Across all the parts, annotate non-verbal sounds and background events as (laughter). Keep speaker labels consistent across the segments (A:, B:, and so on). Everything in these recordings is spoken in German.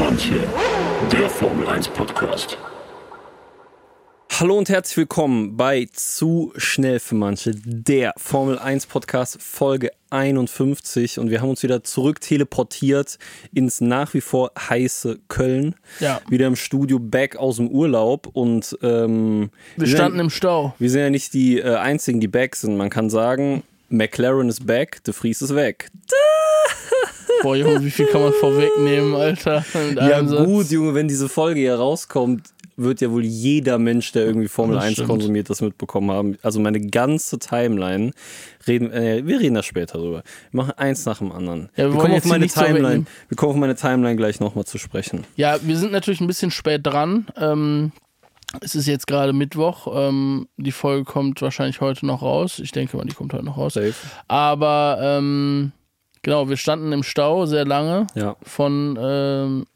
A: manche, der Formel 1 Podcast.
B: Hallo und herzlich willkommen bei Zu schnell für manche, der Formel 1 Podcast Folge 51 und wir haben uns wieder zurück teleportiert ins nach wie vor heiße Köln.
C: Ja.
B: Wieder im Studio back aus dem Urlaub und ähm,
C: Wir
B: sind
C: standen
B: ja,
C: im Stau.
B: wir sind ja nicht die äh, einzigen, die back sind. Man kann sagen, McLaren ist back, De Vries ist weg. (laughs)
C: Boah, Junge, wie viel kann man vorwegnehmen, Alter?
B: Ja
C: Satz.
B: gut, Junge, wenn diese Folge hier rauskommt, wird ja wohl jeder Mensch, der irgendwie Formel
C: Das
B: 1
C: stimmt.
B: konsumiert, das mitbekommen haben. Also meine ganze Timeline reden, äh, wir reden da später drüber. Wir machen eins nach dem anderen.
C: Ja, wir wollen
B: kommen auf meine Timeline. Wir kommen auf meine Timeline gleich nochmal zu sprechen.
C: Ja, wir sind natürlich ein bisschen spät dran. Ähm, es ist jetzt gerade Mittwoch. Ähm, die Folge kommt wahrscheinlich heute noch raus. Ich denke mal, die kommt heute noch raus.
B: Safe.
C: Aber ähm, genau, wir standen im Stau sehr lange.
B: Ja.
C: Von, ähm,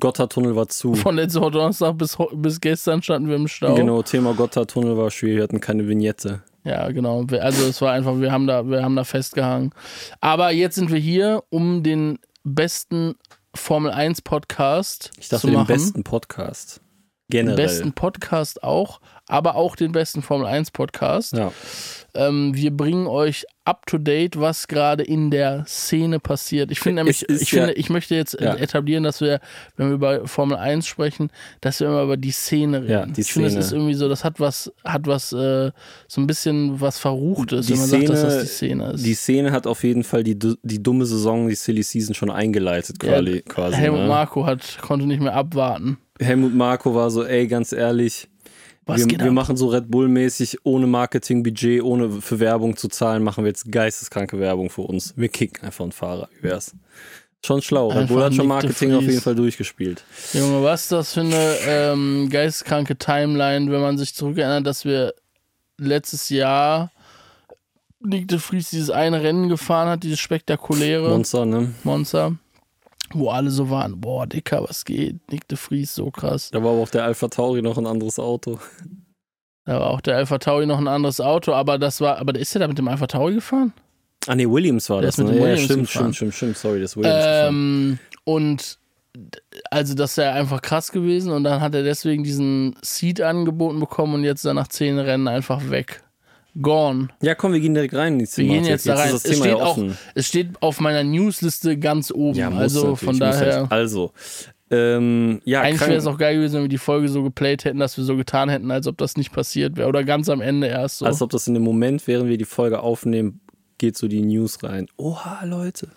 B: Gotthardtunnel war zu.
C: von letzter Woche Donnerstag bis, bis gestern standen wir im Stau.
B: Genau, Thema Gotthardtunnel war schwierig, wir hatten keine Vignette.
C: Ja, genau. Also es war einfach, wir haben da, wir haben da festgehangen. Aber jetzt sind wir hier, um den besten Formel 1 Podcast
B: Ich dachte,
C: zu
B: den
C: machen.
B: besten Podcast.
C: Den
B: Generell.
C: besten Podcast auch, aber auch den besten Formel 1 Podcast.
B: Ja.
C: Ähm, wir bringen euch up to date, was gerade in der Szene passiert. Ich finde nämlich,
B: ist
C: ich finde,
B: ja-
C: ich möchte jetzt äh,
B: Ja.
C: etablieren, dass wir, wenn wir über Formel 1 sprechen, dass wir immer über die Szene reden.
B: Ja, die
C: ich finde, es
B: Szene.
C: ist irgendwie so, das hat was, hat was, äh, so ein bisschen was Verruchtes,
B: Die
C: wenn man sagt, dass
B: Szene-
C: das die Szene ist.
B: Die Szene hat auf jeden Fall die, die dumme Saison, die Silly Season schon eingeleitet, quasi. quasi
C: Helmut
B: ne?
C: Marko hat, konnte nicht mehr abwarten.
B: Helmut Marko war so, ey, ganz ehrlich,
C: Was
B: wir, wir machen so Red Bull-mäßig, ohne Marketingbudget, ohne für Werbung zu zahlen, machen wir jetzt geisteskranke Werbung für uns. Wir kicken einfach einen Fahrer, wie wär's? Schon schlau. Red Bull hat schon Marketing auf jeden Fall durchgespielt.
C: Junge, was ist das für eine ähm, geisteskranke Timeline, wenn man sich zurückerinnert, dass wir letztes Jahr Nick de Vries dieses eine Rennen gefahren hat, dieses spektakuläre
B: Monster, ne?
C: Monster, wo alle so waren, boah, Dicker, was geht? Nick de Vries, so krass.
B: Da war aber auch der Alpha Tauri noch ein anderes Auto.
C: Da war auch der Alpha Tauri noch ein anderes Auto, aber das war, aber ist der da mit dem Alpha Tauri gefahren?
B: Ah, nee, Williams war
C: Der
B: das,
C: ist mit
B: ne?
C: dem
B: Ja,
C: Williams
B: stimmt,
C: gefahren.
B: stimmt, stimmt, stimmt. Sorry, das Williams gefahren.
C: Ähm, und also das wäre einfach krass gewesen und dann hat er deswegen diesen Seat angeboten bekommen und jetzt ist er nach zehn Rennen einfach weg. Gone.
B: Ja, komm, wir gehen direkt rein in die
C: Wir gehen jetzt da rein.
B: ist
C: Es steht,
B: ja
C: auch, es steht auf meiner Newsliste ganz oben.
B: Ja,
C: also
B: natürlich,
C: von daher.
B: Also, ähm, ja,
C: Eigentlich wäre es auch geil gewesen, wenn wir die Folge so geplayt hätten, dass wir so getan hätten, als ob das nicht passiert wäre. Oder ganz am Ende erst so.
B: Als ob das in dem Moment, während wir die Folge aufnehmen, geht so die News rein. Oha, Leute.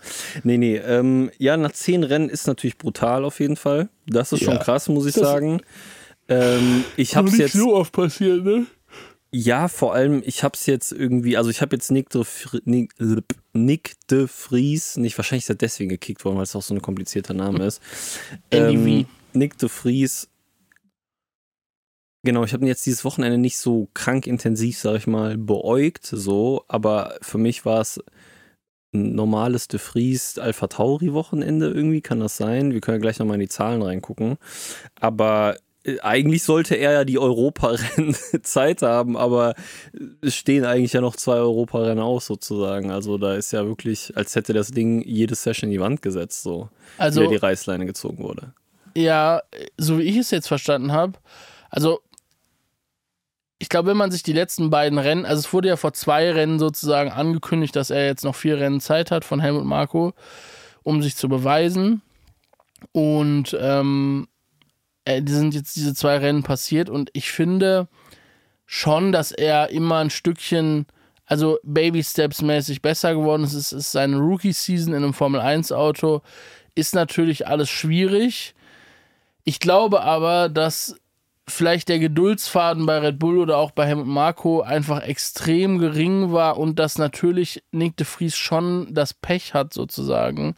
B: Nee, nee, ähm, ja, nach zehn Rennen ist natürlich brutal auf jeden Fall. Das ist schon
C: Ja.
B: krass, muss ich
C: Das-
B: sagen. Ähm, ich hab's
C: nicht
B: jetzt,
C: so oft passiert, ne?
B: Ja, vor allem, ich hab's jetzt irgendwie, also ich habe jetzt Nick de, Fri- Nick, Nick de Vries, nicht, wahrscheinlich ist er deswegen gekickt worden, weil es auch so ein komplizierter Name ist. Ähm, Nick de Vries. Genau, ich habe ihn jetzt dieses Wochenende nicht so krank intensiv, sag ich mal, beäugt, so, aber für mich war es ein normales de Vries Alpha Tauri Wochenende irgendwie, kann das sein? Wir können ja gleich nochmal in die Zahlen reingucken. Aber eigentlich sollte er ja die Europarennen (laughs) Zeit haben, aber es stehen eigentlich ja noch zwei Europarennen aus sozusagen. Also da ist ja wirklich, als hätte das Ding jede Session in die Wand gesetzt, so,
C: Also,
B: wie die Reißleine gezogen wurde.
C: ja, so wie ich es jetzt verstanden habe, also ich glaube, wenn man sich die letzten beiden Rennen, also es wurde ja vor zwei Rennen sozusagen angekündigt, dass er jetzt noch vier Rennen Zeit hat von Helmut Marko, um sich zu beweisen. Und ähm, äh, die sind jetzt diese zwei Rennen passiert und ich finde schon, dass er immer ein Stückchen, also Baby Steps mäßig besser geworden ist. Es ist seine Rookie-Season in einem Formel-1-Auto. Ist natürlich alles schwierig. Ich glaube aber, dass vielleicht der Geduldsfaden bei Red Bull oder auch bei Helmut Marko einfach extrem gering war und dass natürlich Nick de Vries schon das Pech hat sozusagen,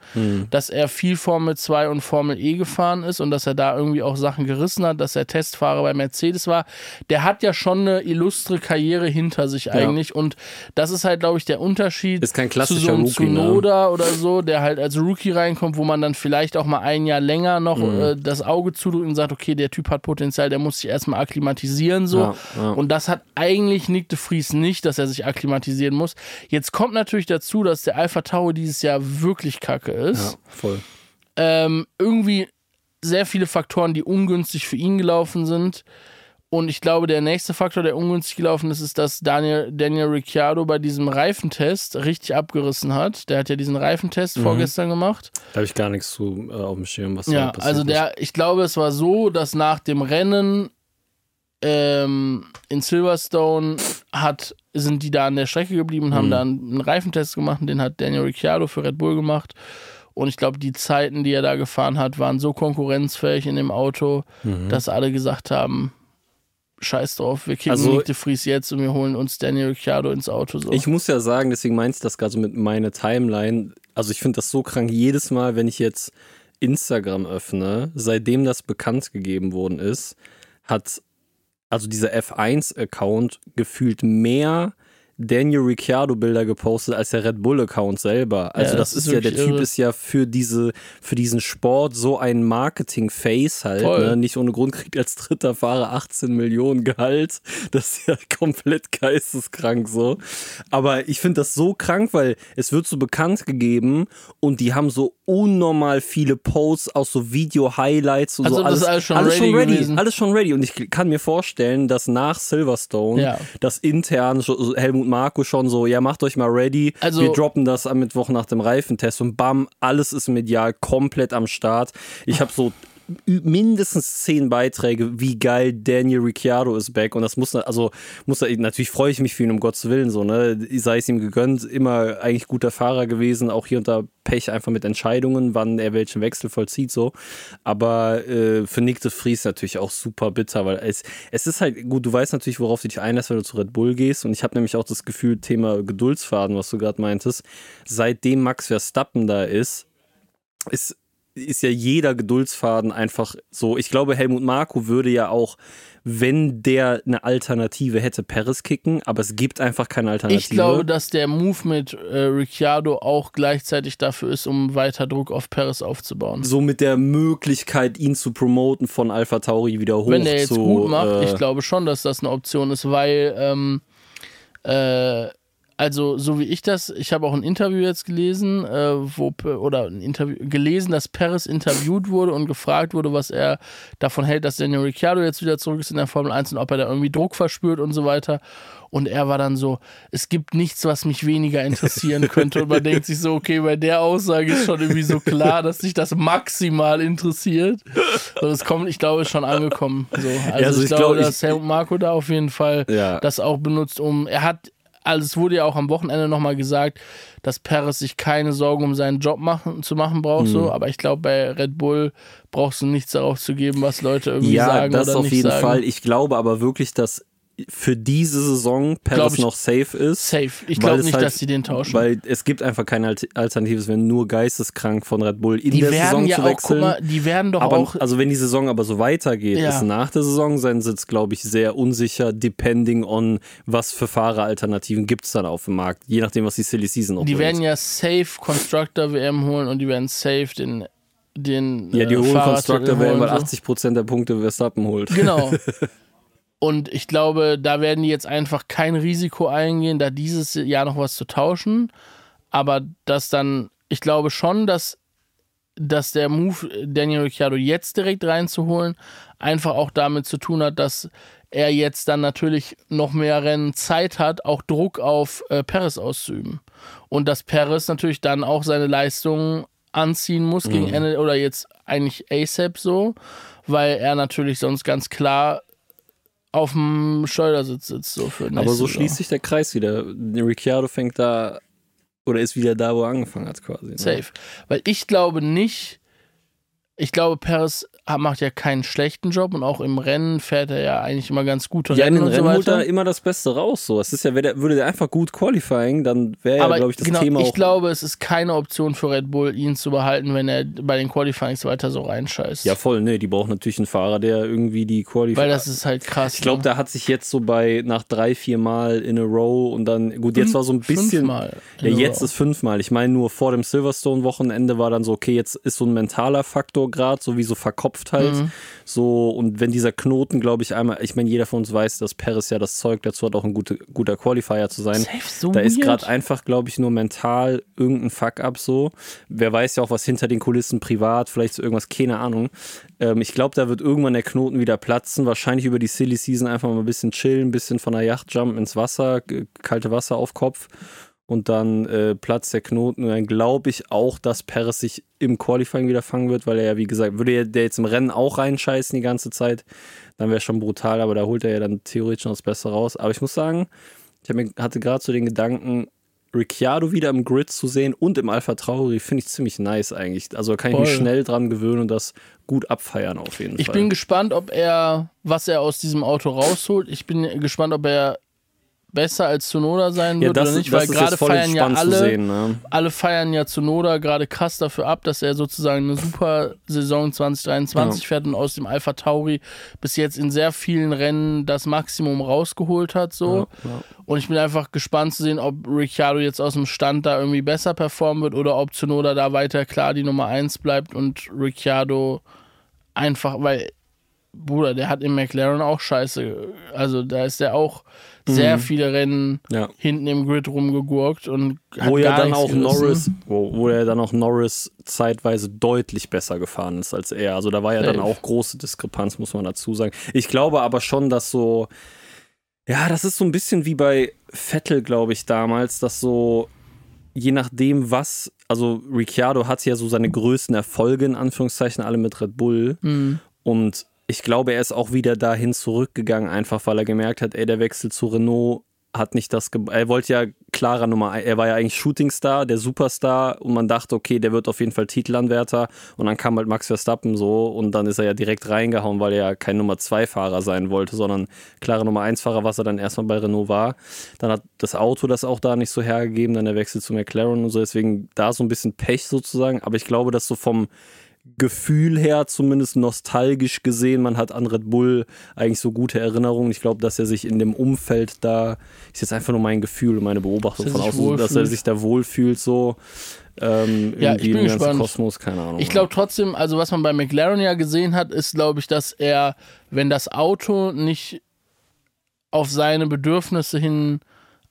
C: dass er viel Formel 2 und Formel E gefahren ist und dass er da irgendwie auch Sachen gerissen hat, dass er Testfahrer bei Mercedes war. Der hat ja schon eine illustre Karriere hinter sich eigentlich und das ist halt, glaube ich, der Unterschied
B: Ist kein
C: zu so
B: klassischer
C: einem
B: Rookie, ne?
C: Tsunoda oder so, der halt als Rookie reinkommt, wo man dann vielleicht auch mal ein Jahr länger noch
B: Mhm.
C: äh, das Auge zudrückt und sagt, okay, der Typ hat Potenzial, der muss sich erstmal akklimatisieren so.
B: Ja, ja.
C: Und das hat eigentlich Nick de Vries nicht, dass er sich akklimatisieren muss. Jetzt kommt natürlich dazu, dass der Alpha Tauri dieses Jahr wirklich kacke ist.
B: Ja, voll.
C: Ähm, irgendwie sehr viele Faktoren, die ungünstig für ihn gelaufen sind. Und ich glaube, der nächste Faktor, der ungünstig gelaufen ist, ist, dass Daniel, Daniel Ricciardo bei diesem Reifentest richtig abgerissen hat. Der hat ja diesen Reifentest
B: Mhm.
C: vorgestern gemacht.
B: Da habe ich gar nichts zu äh, auf dem Schirm, was
C: Ja,
B: da passiert
C: also der, ich glaube, es war so, dass nach dem Rennen ähm, in Silverstone hat, sind die da an der Strecke geblieben und haben
B: Mhm.
C: da einen, Reifentest gemacht. Den hat Daniel Ricciardo für Red Bull gemacht. Und ich glaube, die Zeiten, die er da gefahren hat, waren so konkurrenzfähig in dem Auto,
B: Mhm.
C: dass alle gesagt haben, scheiß drauf, wir kicken
B: Also-
C: Nick de Vries jetzt und wir holen uns Daniel Ricciardo ins Auto. So.
B: Ich muss ja sagen, deswegen meinte ich das gerade so mit meiner Timeline. Also ich finde das so krank jedes Mal, wenn ich jetzt Instagram öffne, seitdem das bekannt gegeben worden ist, hat also dieser F1-Account gefühlt mehr Daniel Ricciardo Bilder gepostet als der Red Bull Account selber. Also
C: Ja,
B: das,
C: das
B: ist,
C: ist
B: ja der
C: wirklich
B: Typ
C: irre.
B: ist ja für diese für diesen Sport so ein Marketing Face halt, ne? Nicht ohne Grund kriegt als dritter Fahrer 18 Millionen Gehalt. Das ist ja (laughs) komplett geisteskrank so. Aber ich finde das so krank, weil es wird so bekannt gegeben und die haben so unnormal viele Posts aus so Video Highlights und
C: Also
B: so alles
C: alles schon
B: alles
C: ready
B: schon ready, alles schon ready und ich kann mir vorstellen, dass nach Silverstone
C: Ja.
B: das intern so- Marko schon so, ja, macht euch mal ready.
C: Also-
B: wir droppen das am Mittwoch nach dem Reifentest und bam, alles ist medial komplett am Start. Ich habe so mindestens zehn Beiträge, wie geil Daniel Ricciardo ist back. Und das muss also muss natürlich freue ich mich für ihn um Gottes Willen so ne? Sei es ihm gegönnt immer eigentlich guter Fahrer gewesen auch hier unter Pech einfach mit Entscheidungen wann er welchen Wechsel vollzieht so. Aber äh, für Nick de Vries natürlich auch super bitter weil es es ist halt gut du weißt natürlich worauf du dich einlässt wenn du zu Red Bull gehst. Und ich habe nämlich auch das Gefühl Thema Geduldsfaden was du gerade meintest seitdem Max Verstappen da ist ist ist ja jeder Geduldsfaden einfach so. Ich glaube, Helmut Marko würde ja auch, wenn der eine Alternative hätte, Paris kicken, aber es gibt einfach keine Alternative.
C: Ich glaube, dass der Move mit äh, Ricciardo auch gleichzeitig dafür ist, um weiter Druck auf Paris aufzubauen.
B: so mit der Möglichkeit, ihn zu promoten von Alpha Tauri wieder hoch
C: Wenn der jetzt
B: zu,
C: gut macht,
B: äh,
C: ich glaube schon, dass das eine Option ist, weil, ähm, äh, also so wie ich das, ich habe auch ein Interview jetzt gelesen, äh, wo oder ein Interview gelesen, dass Perez interviewt wurde und gefragt wurde, was er davon hält, dass Daniel Ricciardo jetzt wieder zurück ist in der Formel 1 und ob er da irgendwie Druck verspürt und so weiter. Und er war dann so, es gibt nichts, was mich weniger interessieren (laughs) könnte. Und man denkt sich so, okay, bei der Aussage ist schon irgendwie so klar, dass sich das maximal interessiert. So, das kommt, ich glaube, ist schon angekommen. So, also,
B: also
C: ich,
B: ich
C: glaube,
B: ich-
C: dass Helmut Marco da auf jeden Fall
B: Ja.
C: das auch benutzt, um, er hat, also es wurde ja auch am Wochenende nochmal gesagt, dass Perez sich keine Sorgen um seinen Job machen, zu machen braucht,
B: Mhm.
C: so, aber ich glaube, bei Red Bull brauchst du nichts darauf zu geben, was Leute irgendwie
B: ja,
C: sagen
B: das
C: oder
B: auf jeden
C: sagen.
B: Fall. Ich glaube aber wirklich, dass für diese Saison Paris
C: ich-
B: noch safe ist.
C: Safe. Ich glaube nicht,
B: halt-
C: dass sie den tauschen.
B: Weil es gibt einfach keine Alt- Alternative, es wäre nur geisteskrank von Red Bull in
C: die
B: der Saison
C: ja
B: zu
C: auch,
B: wechseln.
C: mal, die werden doch
B: aber
C: auch.
B: also wenn die Saison aber so weitergeht,
C: Ja.
B: ist nach der Saison sein Sitz, glaube ich, sehr unsicher, depending on was für Fahreralternativen gibt es dann auf dem Markt, je nachdem, was die Silly Season noch
C: Die
B: bringt.
C: werden ja safe Constructor WM holen und die werden safe den, den
B: ja, die
C: äh, Fahrradtitel
B: Constructor werden, weil
C: holen, so.
B: 80% der Punkte Verstappen holt.
C: Genau. (laughs) Und ich glaube, da werden die jetzt einfach kein Risiko eingehen, da dieses Jahr noch was zu tauschen. Aber dass dann, ich glaube schon, dass, dass der Move, Daniel Ricciardo jetzt direkt reinzuholen, einfach auch damit zu tun hat, dass er jetzt dann natürlich noch mehr Rennen Zeit hat, auch Druck auf äh, Perez auszuüben. Und dass Perez natürlich dann auch seine Leistungen anziehen muss
B: Mhm.
C: gegen Ende oder jetzt eigentlich ASAP so, weil er natürlich sonst ganz klar auf dem Schleudersitz sitzt. So für
B: Aber so schließt sich der Kreis wieder. Ricciardo fängt da oder ist wieder da, wo er angefangen hat quasi. Ne?
C: Safe. Weil ich glaube nicht, ich glaube, Perez macht ja keinen schlechten Job und auch im Rennen fährt er ja eigentlich immer ganz gute
B: Ja, in
C: Rennen
B: den
C: und so
B: Rennen holt er immer das Beste raus. So. Es ist ja, der- würde der einfach gut qualifying, dann wäre ja, glaube ich, das
C: genau,
B: Thema
C: ich glaube, es ist keine Option für Red Bull, ihn zu behalten, wenn er bei den Qualifyings weiter so reinscheißt.
B: ja, voll, nee, die brauchen natürlich einen Fahrer, der irgendwie die Qualifying.
C: Weil das ist halt krass.
B: Ich glaube,
C: ne?
B: da hat sich jetzt so bei nach drei, vier Mal in a row und dann, gut, jetzt war so ein bisschen.
C: Fünfmal in
B: Ja, jetzt ist fünfmal. Ich meine, nur vor dem Silverstone-Wochenende war dann so, okay, jetzt ist so ein mentaler Faktor gerade, so wie so verkopft halt.
C: Mhm.
B: So, und wenn dieser Knoten, glaube ich, einmal, ich meine, jeder von uns weiß, dass Paris ja das Zeug dazu hat, auch ein gute, guter Qualifier zu sein.
C: Safe, so
B: da ist gerade einfach, glaube ich, nur mental irgendein Fuck-up so. Wer weiß ja auch, was hinter den Kulissen privat, vielleicht so irgendwas, keine Ahnung. Ähm, ich glaube, da wird irgendwann der Knoten wieder platzen. Wahrscheinlich über die Silly Season einfach mal ein bisschen chillen, ein bisschen von der Yacht jumpen ins Wasser, kalte Wasser auf Kopf. Und dann äh, platzt der Knoten. Und dann glaube ich auch, dass Perez sich im Qualifying wieder fangen wird, weil er ja, wie gesagt, würde er der jetzt im Rennen auch reinscheißen die ganze Zeit, dann wäre schon brutal, aber da holt er ja dann theoretisch noch das Beste raus. Aber ich muss sagen, ich mir, hatte gerade so den Gedanken, Ricciardo wieder im Grid zu sehen und im Alpha Tauri finde ich ziemlich nice eigentlich. Also da kann ich mich
C: Voll.
B: schnell dran gewöhnen und das gut abfeiern auf jeden
C: Ich
B: Fall.
C: bin gespannt, ob er, was er aus diesem Auto rausholt. Ich bin gespannt, ob er besser als Tsunoda sein
B: ja,
C: wird
B: das,
C: oder nicht, weil gerade feiern ja alle,
B: sehen. Ne?
C: alle feiern ja Tsunoda gerade krass dafür ab, dass er sozusagen eine super Saison 2023
B: Ja.
C: fährt und aus dem Alpha Tauri bis jetzt in sehr vielen Rennen das Maximum rausgeholt hat. So.
B: Ja, ja.
C: Und ich bin einfach gespannt zu sehen, ob Ricciardo jetzt aus dem Stand da irgendwie besser performen wird oder ob Tsunoda da weiter klar die Nummer 1 bleibt und Ricciardo einfach, weil, Bruder, der hat im McLaren auch scheiße. Also da ist der auch sehr
B: Mhm.
C: viele Rennen
B: Ja.
C: hinten im Grid rumgegurkt und hat
B: Wo
C: gar
B: dann auch
C: gerissen.
B: Norris, wo, wo er dann auch Norris zeitweise deutlich besser gefahren ist als er. Also da war ja dann auch große Diskrepanz, muss man dazu sagen. Ich glaube aber schon, dass so, ja, das ist so ein bisschen wie bei Vettel, glaube ich, damals, dass so, je nachdem, was, also Ricciardo hat ja so seine größten Erfolge, in Anführungszeichen, alle mit Red Bull.
C: Mhm.
B: Und ich glaube, er ist auch wieder dahin zurückgegangen, einfach weil er gemerkt hat, ey, der Wechsel zu Renault hat nicht das. Er wollte ja klarer Nummer, er war ja eigentlich Shootingstar, der Superstar und man dachte, okay, der wird auf jeden Fall Titelanwärter und dann kam halt Max Verstappen so und dann ist er ja direkt reingehauen, weil er ja kein Nummer 2 Fahrer sein wollte, sondern klarer Nummer 1 Fahrer, was er dann erstmal bei Renault war. Dann hat das Auto das auch da nicht so hergegeben, dann der Wechsel zu McLaren und so, deswegen da so ein bisschen Pech sozusagen, aber ich glaube, dass so vom Gefühl her, zumindest nostalgisch gesehen, man hat an Red Bull eigentlich so gute Erinnerungen. Ich glaube, dass er sich in dem Umfeld da, ist jetzt einfach nur mein Gefühl und meine Beobachtung von außen, dass er sich da wohlfühlt, so ähm,
C: Ja, ich bin gespannt.
B: Kosmos, keine Ahnung.
C: Ich glaube trotzdem, also was man bei McLaren ja gesehen hat, ist, glaube ich, dass er, wenn das Auto nicht auf seine Bedürfnisse hin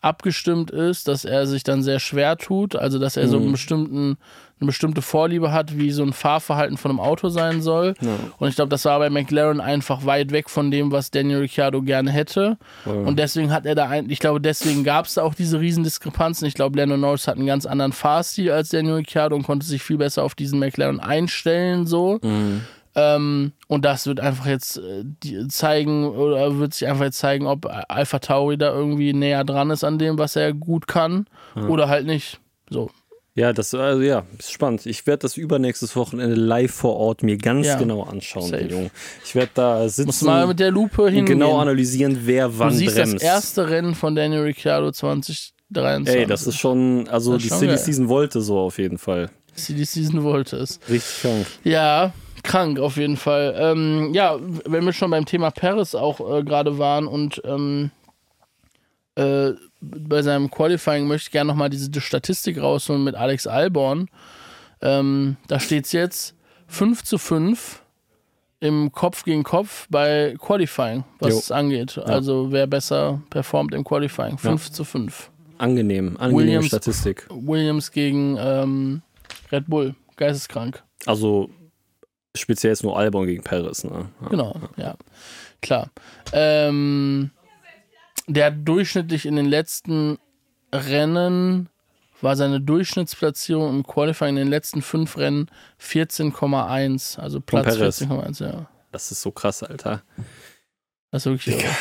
C: abgestimmt ist, dass er sich dann sehr schwer tut, also dass er so
B: Mhm.
C: einen bestimmten, eine bestimmte Vorliebe hat, wie so ein Fahrverhalten von einem Auto sein soll.
B: Ja.
C: Und ich glaube, das war bei McLaren einfach weit weg von dem, was Daniel Ricciardo gerne hätte.
B: Voll.
C: Und deswegen hat er da ein, ich glaube, deswegen gab es da auch diese Riesendiskrepanzen. Ich glaube, Lando Norris hat einen ganz anderen Fahrstil als Daniel Ricciardo und konnte sich viel besser auf diesen McLaren einstellen, so.
B: Mhm.
C: Ähm, und das wird einfach jetzt äh, zeigen, oder wird sich einfach jetzt zeigen, ob Alpha Tauri da irgendwie näher dran ist an dem, was er gut kann, oder halt nicht. So.
B: Ja, das also ja, ist spannend. Ich werde das übernächstes Wochenende live vor Ort mir ganz
C: Ja.
B: genau anschauen. Junge. Ich werde da
C: Muss
B: sitzen
C: mal mit der Lupe
B: und
C: hingehen.
B: genau analysieren, wer
C: du
B: wann
C: siehst
B: bremst.
C: das erste Rennen von Daniel Ricciardo 2023.
B: Ey, das ist schon, also
C: ist
B: die
C: schon
B: Silly
C: geil.
B: Season wollte so auf jeden Fall.
C: die Season wollte es.
B: Richtig krank.
C: Ja, krank auf jeden Fall. Ähm, ja, wenn wir schon beim Thema Paris auch äh, gerade waren und ähm, äh, bei seinem Qualifying möchte ich gerne nochmal diese Statistik rausholen mit Alex Albon. Ähm, da steht es jetzt 5 zu 5 im Kopf gegen Kopf bei Qualifying, was
B: Jo.
C: es angeht. Also wer besser performt im Qualifying. 5 zu 5.
B: Angenehm, angenehme
C: Williams-
B: Statistik.
C: Williams gegen ähm, Red Bull. Geisteskrank.
B: Also speziell jetzt nur Albon gegen Paris, ne? Ja.
C: Genau, ja. Klar. Ähm, der hat durchschnittlich in den letzten Rennen war seine Durchschnittsplatzierung im Qualifying in den letzten fünf Rennen 14,1. Also Platz
B: Perez.
C: 14,1, ja.
B: Das ist so krass, Alter.
C: Das ist wirklich. irre.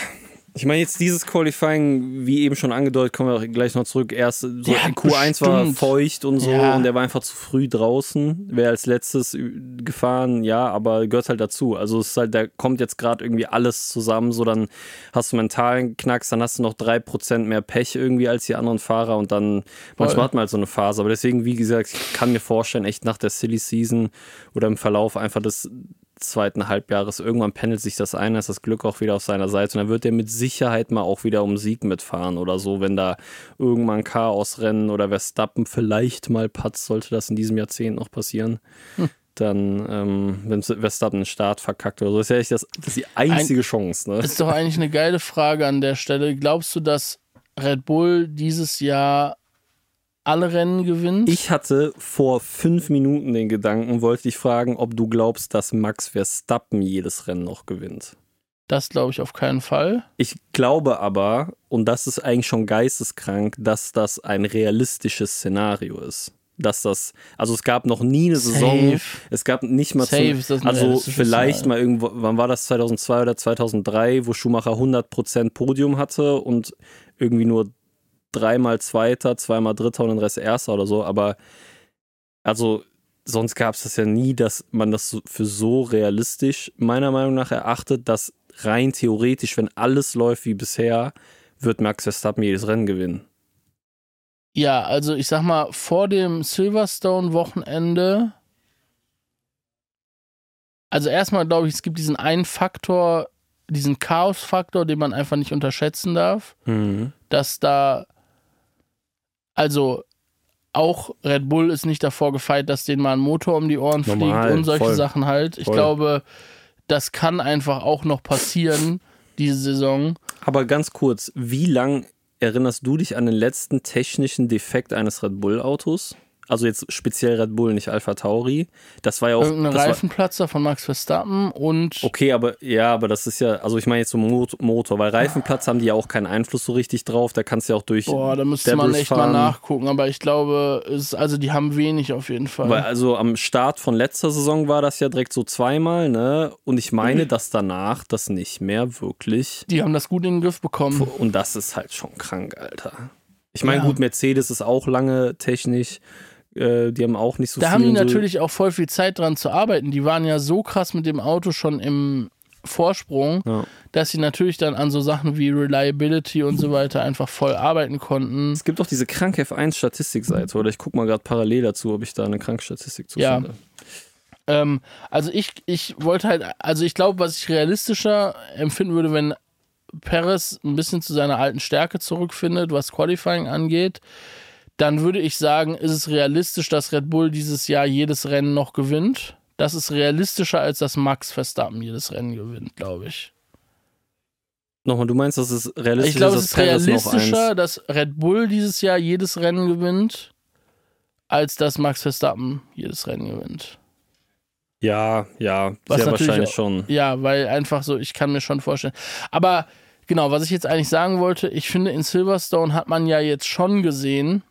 B: Ich meine, jetzt dieses Qualifying, wie eben schon angedeutet, kommen wir gleich noch zurück. Erst so
C: hat
B: Q1 war
C: bestimmt-
B: feucht und so
C: Ja.
B: und der war einfach zu früh draußen. Wäre als letztes gefahren, ja, aber gehört halt dazu. Also es ist halt, da kommt jetzt gerade irgendwie alles zusammen. So, dann hast du mentalen Knacks, dann hast du noch 3% mehr Pech irgendwie als die anderen Fahrer und dann manchmal hat man halt so eine Phase. Aber deswegen, wie gesagt, ich kann mir vorstellen, echt nach der Silly Season oder im Verlauf einfach des zweiten Halbjahres, irgendwann pendelt sich das ein, dann ist das Glück auch wieder auf seiner Seite und dann wird er mit Sicherheit mal auch wieder um Sieg mitfahren oder so, wenn da irgendwann Chaos rennen oder Verstappen vielleicht mal patzt, sollte das in diesem Jahrzehnt noch passieren. dann, ähm, wenn Verstappen einen Start verkackt oder so, ist ja echt das, das ist die einzige
C: Ein-
B: Chance. Ne?
C: Ist doch eigentlich eine geile Frage an der Stelle. Glaubst du, dass Red Bull dieses Jahr alle Rennen gewinnt?
B: Ich hatte vor fünf Minuten den Gedanken, wollte dich fragen, ob du glaubst, dass Max Verstappen jedes Rennen noch gewinnt.
C: Das glaube ich auf keinen Fall.
B: Ich glaube aber, und das ist eigentlich schon geisteskrank, dass das ein realistisches Szenario ist. Dass das, also es gab noch nie eine Saison,
C: Safe.
B: es gab nicht mal
C: Safe
B: zum, also vielleicht
C: Szenario.
B: mal irgendwo, wann war das, 2002 oder 2003, wo Schumacher 100% Podium hatte und irgendwie nur dreimal Zweiter, zweimal Dritter und den Rest Erster oder so, aber also sonst gab es das ja nie, dass man das für so realistisch meiner Meinung nach erachtet, dass rein theoretisch, wenn alles läuft wie bisher, wird Max Verstappen jedes Rennen gewinnen.
C: Ja, also ich sag mal, vor dem Silverstone-Wochenende. Also erstmal glaube ich, es gibt diesen einen Faktor, diesen Chaos-Faktor, den man einfach nicht unterschätzen darf, dass da, also auch Red Bull ist nicht davor gefeit, dass denen mal ein Motor um die Ohren
B: Normal,
C: fliegt und solche
B: voll.
C: Sachen halt. Ich
B: Voll.
C: glaube, das kann einfach auch noch passieren, diese Saison.
B: Aber ganz kurz, wie lang erinnerst du dich an den letzten technischen Defekt eines Red Bull Autos? Also jetzt speziell Red Bull, nicht Alpha Tauri. Das war ja auch.
C: Irgendein
B: das war,
C: Reifenplatzer von Max Verstappen und
B: Okay, aber ja, aber das ist ja, also ich meine jetzt so Mot- Motor, weil Reifenplatz haben die ja auch keinen Einfluss so richtig drauf. Da kannst du ja auch durch.
C: Boah, da müsste man
B: Debris
C: echt mal
B: fahren.
C: nachgucken, aber ich glaube, es, also die haben wenig auf jeden Fall.
B: Weil also am Start von letzter Saison war das ja direkt so zweimal, ne? Und ich meine,
C: Mhm.
B: dass danach das nicht mehr wirklich.
C: die haben das gut in den Griff bekommen.
B: Und das ist halt schon krank, Alter. Ich meine,
C: Ja.
B: gut, Mercedes ist auch lange technisch. Äh, die haben auch nicht so
C: Da
B: viel.
C: haben die
B: und so-
C: natürlich auch voll viel Zeit dran zu arbeiten. Die waren ja so krass mit dem Auto schon im Vorsprung,
B: Ja.
C: dass sie natürlich dann an so Sachen wie Reliability und so weiter einfach voll arbeiten konnten.
B: Es gibt auch diese krank F1-Statistikseite, oder ich gucke mal gerade parallel dazu, ob ich da eine Krankstatistik zu
C: Ja.
B: finde.
C: Ähm, also ich, ich wollte halt, also ich glaube, was ich realistischer empfinden würde, wenn Perez ein bisschen zu seiner alten Stärke zurückfindet, was Qualifying angeht, dann würde ich sagen, ist es realistisch, dass Red Bull dieses Jahr jedes Rennen noch gewinnt. Das ist realistischer, als dass Max Verstappen jedes Rennen gewinnt, glaube ich.
B: Nochmal, du meinst, dass es realistisch
C: Ich glaube,
B: ist,
C: es
B: dass
C: ist
B: Perez noch
C: realistischer, dass Red Bull dieses Jahr jedes Rennen gewinnt, als dass Max Verstappen jedes Rennen gewinnt.
B: Ja, ja,
C: Was
B: sehr wahrscheinlich
C: auch-
B: schon.
C: Ja, weil einfach so, ich kann mir schon vorstellen. Aber genau, was ich jetzt eigentlich sagen wollte, ich finde, in Silverstone hat man ja jetzt schon gesehen,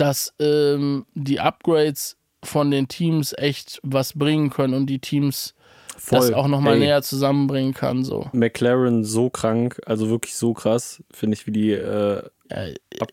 C: dass ähm, die Upgrades von den Teams echt was bringen können und die Teams das
B: Voll.
C: auch nochmal näher zusammenbringen kann. So.
B: McLaren so krank, also wirklich so krass, finde ich, wie die. Äh,
C: Ja,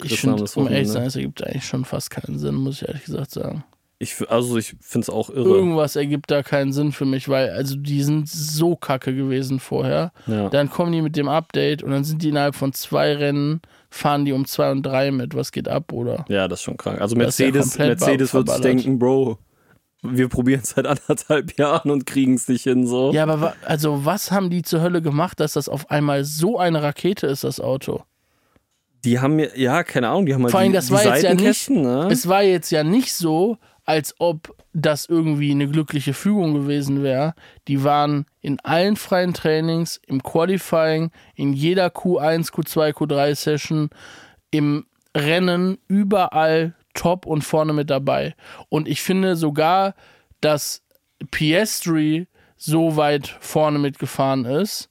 C: ich finde,
B: haben das
C: um ehrlich zu sein, es ergibt eigentlich schon fast keinen Sinn, muss ich ehrlich gesagt sagen.
B: ich, also ich finde es auch irre.
C: Irgendwas ergibt da keinen Sinn für mich, weil also die sind so kacke gewesen vorher.
B: Ja.
C: Dann kommen die mit dem Update und dann sind die innerhalb von zwei Rennen, fahren die um zwei und drei mit. Was geht ab, oder?
B: ja, das ist schon krank. Also
C: ist ja
B: Mercedes, Mercedes wird sich denken, Bro, wir probieren es seit anderthalb Jahren und kriegen es nicht hin so.
C: Ja, aber wa also was haben die zur Hölle gemacht, dass das auf einmal so eine Rakete ist, das Auto?
B: Die haben mir, ja, keine Ahnung, die haben halt
C: Vor allem,
B: die,
C: das
B: die
C: war jetzt ja
B: ne?
C: Es war jetzt ja nicht so, als ob das irgendwie eine glückliche Fügung gewesen wäre. Die waren in allen freien Trainings, im Qualifying, in jeder Q1, Q2, Q3 Session, im Rennen, überall top und vorne mit dabei. Und ich finde sogar, dass Piastri so weit vorne mitgefahren ist,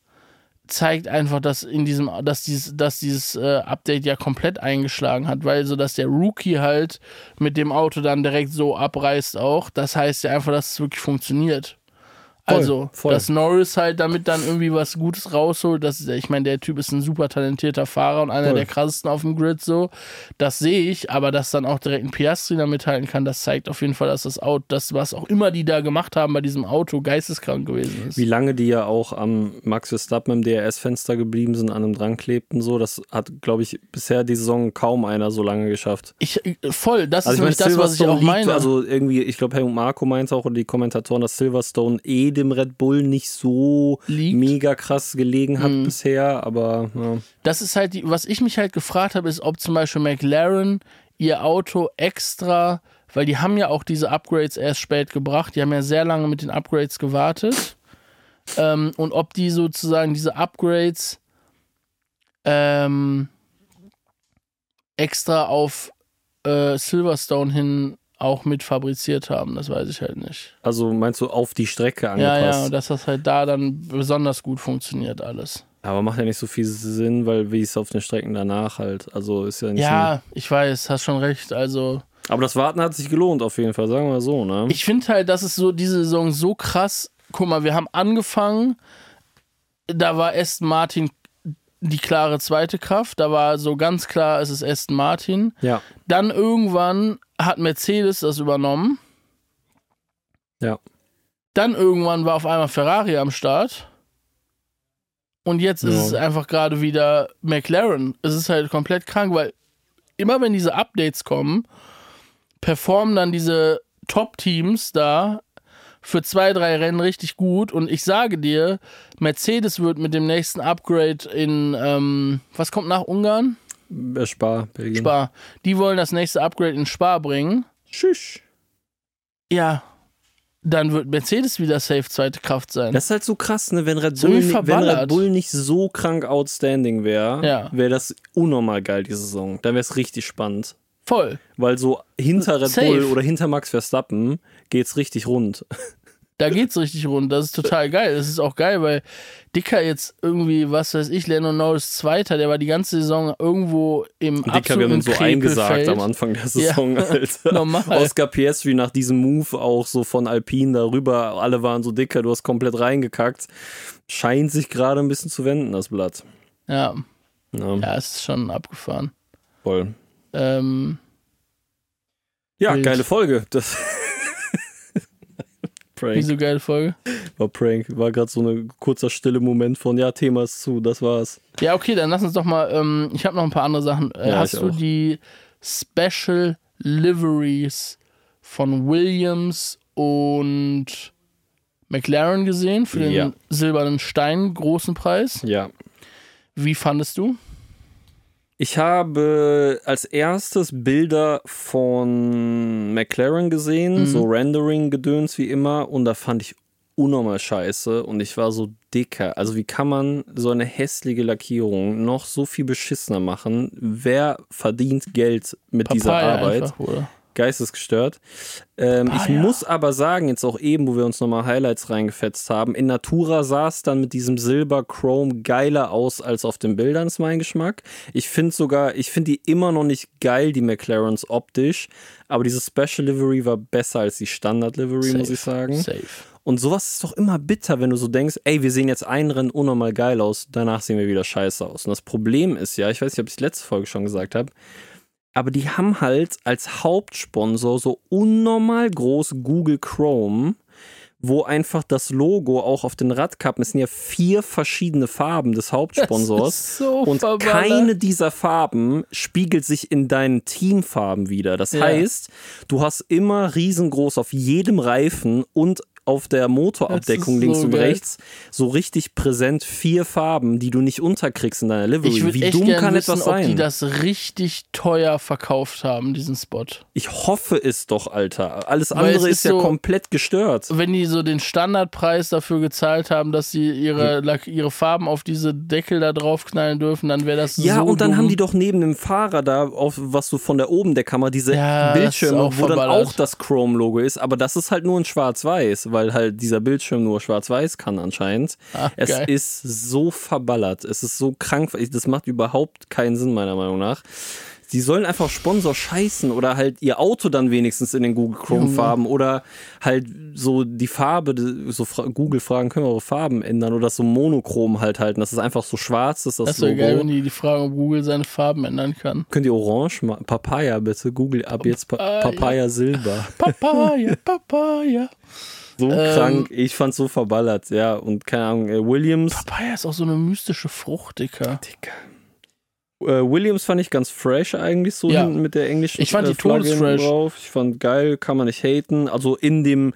C: zeigt einfach, dass in diesem, dass dieses, dass dieses äh, Update ja komplett eingeschlagen hat, weil so, dass der Rookie halt mit dem Auto dann direkt so abreißt auch. Das heißt ja einfach, dass es wirklich funktioniert.
B: Voll,
C: also,
B: voll.
C: dass Norris halt damit dann irgendwie was Gutes rausholt. Das ist, ich meine, der Typ ist ein super talentierter Fahrer und einer
B: Voll.
C: der krassesten auf dem Grid so. Das sehe ich, aber dass dann auch direkt ein Piastri da mithalten kann, das zeigt auf jeden Fall, dass das Auto, das, was auch immer die da gemacht haben bei diesem Auto, geisteskrank gewesen ist.
B: Wie lange die ja auch am Max Verstappen im DRS-Fenster geblieben sind, an einem dran klebten, so, das hat, glaube ich, bisher die Saison kaum einer so lange geschafft.
C: Ich, äh, voll, das
B: Also
C: ist
B: ich meine,
C: nämlich das, was ich auch
B: liegt,
C: meine.
B: also irgendwie, ich glaube, Helmut Marko meinte auch, oder die Kommentatoren, dass Silverstone eh dem Red Bull nicht so
C: Liegt.
B: mega krass gelegen hat
C: Mhm.
B: bisher, aber ja.
C: das ist halt, die, was ich mich halt gefragt habe, ist, ob zum Beispiel McLaren ihr Auto extra, weil die haben ja auch diese Upgrades erst spät gebracht. Die haben ja sehr lange mit den Upgrades gewartet. Ähm, und ob die sozusagen diese Upgrades ähm, extra auf äh, Silverstone hin auch mit fabriziert haben, das weiß ich halt nicht.
B: Also meinst du auf die Strecke
C: Ja,
B: angepasst?
C: ja, dass das halt da dann besonders gut funktioniert alles.
B: Aber macht ja nicht so viel Sinn, weil wie es auf den Strecken danach halt. Also ist ja nicht.
C: Ja, ich weiß, hast schon recht. Also,
B: So, aber das Warten hat sich gelohnt auf jeden Fall, sagen wir mal so, ne?
C: ich finde halt, dass es so diese Saison so krass. Guck mal, wir haben angefangen, da war Aston Martin die klare zweite Kraft. Da war so ganz klar, es ist Aston Martin.
B: ja,
C: Dann irgendwann hat Mercedes das übernommen.
B: ja.
C: Dann irgendwann war auf einmal Ferrari am Start. Und jetzt ist
B: Ja.
C: es einfach gerade wieder McLaren. Es ist halt komplett krank, weil immer wenn diese Updates kommen, performen dann diese Top-Teams da für zwei, drei Rennen richtig gut. Und ich sage dir, Mercedes wird mit dem nächsten Upgrade in, ähm, was kommt nach Ungarn?
B: Äh, Spa, Belgien.
C: Spa. Die wollen das nächste Upgrade in Spa bringen.
B: Tschüss.
C: Ja, dann wird Mercedes wieder safe zweite Kraft sein.
B: Das ist halt so krass, ne? Wenn Red
C: So
B: Bull, ni- wenn. Red Bull nicht so krank outstanding wäre,
C: Ja.
B: wäre das unnormal geil, die Saison. Dann wäre es richtig spannend.
C: Voll.
B: Weil so hinter Red
C: Safe.
B: Bull oder hinter Max Verstappen geht's richtig rund. (laughs)
C: Da geht's richtig rund. Das ist total geil. Das ist auch geil, weil Dicker jetzt irgendwie, was weiß ich, Lando Norris Zweiter, der war die ganze Saison irgendwo im
B: Dicker, wir haben
C: absoluten
B: so eingesagt am Anfang der Saison, (laughs) Alter.
C: normal.
B: Oscar Piastri nach diesem Move auch so von Alpine darüber, alle waren so dicker, du hast komplett reingekackt. Scheint sich gerade ein bisschen zu wenden, das Blatt.
C: Ja,
B: Ja,
C: ja, es ist schon abgefahren.
B: voll.
C: Ähm,
B: Ja,
C: Wild.
B: geile Folge. Das (laughs) Prank.
C: wieso geile Folge?
B: War Prank. War gerade so ein kurzer stille Moment von, ja, Thema ist zu, das war's.
C: Ja, okay, dann lass uns doch mal, ähm, ich habe noch ein paar andere Sachen. Äh,
B: Ja,
C: hast du
B: auch.
C: die Special Liveries von Williams und McLaren gesehen für den
B: Ja.
C: silbernen Stein großen Preis?
B: Ja.
C: Wie fandest du?
B: Ich habe als erstes Bilder von McLaren gesehen,
C: Mhm.
B: so Rendering-Gedöns wie immer, und da fand ich unnormal scheiße und ich war so dicker. Also wie kann man so eine hässliche Lackierung noch so viel beschissener machen? Wer verdient Geld mit dieser
C: Papaya
B: Arbeit?
C: einfach?
B: Geistesgestört. Ähm, ich
C: Papaya.
B: muss aber sagen, jetzt auch eben, wo wir uns nochmal Highlights reingefetzt haben, in Natura sah es dann mit diesem Silber-Chrome geiler aus als auf den Bildern, ist mein Geschmack. Ich finde sogar, ich finde die immer noch nicht geil, die McLarens optisch, aber diese Special Livery war besser als die Standard Livery, muss
C: Safe.
B: ich sagen.
C: Safe.
B: Und sowas ist doch immer bitter, wenn du so denkst, ey, wir sehen jetzt ein Rennen unnormal geil aus, danach sehen wir wieder scheiße aus. Und das Problem ist ja, ich weiß nicht, ob ich es letzte Folge schon gesagt habe, aber die haben halt als Hauptsponsor so unnormal groß Google Chrome, wo einfach das Logo auch auf den Radkappen, es sind ja vier verschiedene Farben des Hauptsponsors.
C: So
B: Und
C: verballert.
B: keine dieser Farben spiegelt sich in deinen Teamfarben wieder. Das
C: Ja.
B: heißt, du hast immer riesengroß auf jedem Reifen und auf der Motorabdeckung links
C: so
B: und
C: geil.
B: rechts so richtig präsent vier Farben, die du nicht unterkriegst in deiner Livery.
C: Ich
B: Wie
C: echt
B: dumm kann
C: wissen,
B: etwas
C: ob die
B: sein?
C: das richtig teuer verkauft haben, diesen Spot.
B: Ich hoffe es doch, Alter. Alles
C: Weil
B: andere ist,
C: ist
B: ja
C: so-
B: komplett gestört.
C: Wenn die so den Standardpreis dafür gezahlt haben, dass sie ihre, Lack- ihre Farben auf diese Deckel da draufknallen dürfen, dann wäre das
B: Ja,
C: so
B: und dann
C: dumm.
B: haben die doch neben dem Fahrer da, auf, was du von der oben der Kamera, diese
C: Ja,
B: Bildschirme, wo dann
C: verballert.
B: auch das Chrome-Logo ist, aber das ist halt nur in Schwarz-Weiß, weil halt dieser Bildschirm nur Schwarz-Weiß kann anscheinend.
C: Ah,
B: es
C: geil.
B: ist so verballert, es ist so krank, das macht überhaupt keinen Sinn, meiner Meinung nach. Sie sollen einfach Sponsor scheißen oder halt ihr Auto dann wenigstens in den Google Chrome Farben oder halt so die Farbe, so Google fragen, können wir eure Farben ändern oder das so monochrom halt halten, dass es einfach so schwarz ist, das,
C: Das wäre geil, wenn die, die fragen, ob Google seine Farben ändern kann.
B: Könnt ihr orange machen? Papaya bitte. Google ab jetzt pa.
C: Papaya
B: Silber.
C: Papaya, Papaya.
B: So
C: Ähm.
B: krank. Ich fand's so verballert. Ja, und keine Ahnung. Äh, Williams.
C: Papaya ist auch so eine mystische Frucht, Dicker.
B: Dicker. Äh, Williams fand ich ganz fresh eigentlich so
C: Ja.
B: hinten mit der englischen
C: Ich fand die
B: äh,
C: todesfresh.
B: drauf. Ich fand geil, kann man nicht haten. Also in dem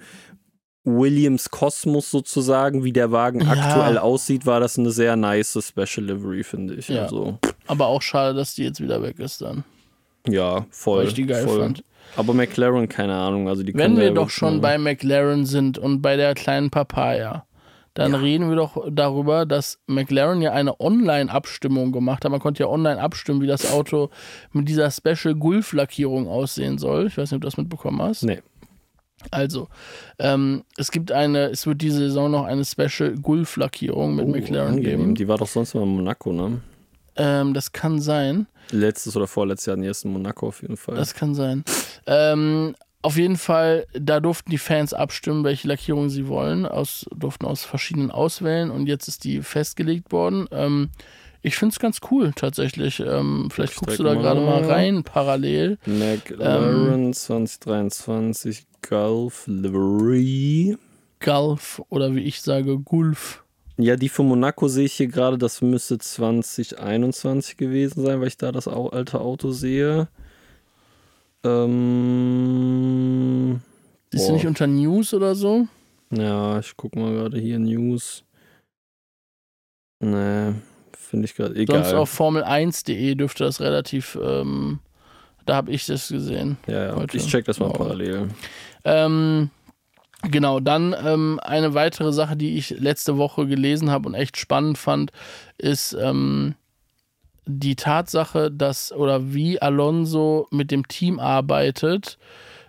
B: Williams Kosmos sozusagen, wie der Wagen
C: Ja.
B: aktuell aussieht, war das eine sehr nice Special Livery, finde ich.
C: Ja.
B: Also,
C: Aber auch schade, dass die jetzt wieder weg ist dann.
B: ja, voll.
C: Weil ich die geil
B: voll.
C: fand.
B: Aber McLaren, keine Ahnung. Also die
C: Wenn wir
B: ja
C: doch schon bei McLaren sind und bei der kleinen Papaya, dann reden wir doch darüber, dass McLaren ja eine Online-Abstimmung gemacht hat. Man konnte ja online abstimmen, wie das Auto mit dieser Special Gulf-Lackierung aussehen soll. Ich weiß nicht, ob du das mitbekommen hast.
B: Nee.
C: Also, ähm, es gibt eine, es wird diese Saison noch eine Special Gulf-Lackierung mit
B: Oh,
C: McLaren
B: angenehm.
C: geben.
B: Die war doch sonst immer in Monaco, ne?
C: Ähm, das kann sein.
B: Letztes oder vorletztes Jahr in ersten Monaco auf jeden Fall.
C: Das kann sein. Ähm, auf jeden Fall, da durften die Fans abstimmen, welche Lackierung sie wollen. Aus, durften aus verschiedenen auswählen und jetzt ist die festgelegt worden. Ähm, ich finde es ganz cool tatsächlich. Ähm, vielleicht
B: Ich
C: guckst du da gerade mal rein parallel.
B: McLaren
C: Ähm,
B: 2023 Gulf Livery.
C: Gulf oder wie ich sage, Gulf.
B: Ja, die für Monaco sehe ich hier gerade, das müsste 2021 gewesen sein, weil ich da das alte Auto sehe. Ähm,
C: du
B: boah.
C: nicht unter News oder so?
B: Ja, ich guck mal gerade hier News. Nee, finde ich gerade egal.
C: Sonst auf Formel1.de dürfte das relativ, ähm, da habe ich das gesehen.
B: ja, ja. Ich check das mal
C: Wow.
B: parallel.
C: Ähm, genau, dann ähm, eine weitere Sache, die ich letzte Woche gelesen habe und echt spannend fand, ist ähm, die Tatsache, dass oder wie Alonso mit dem Team arbeitet,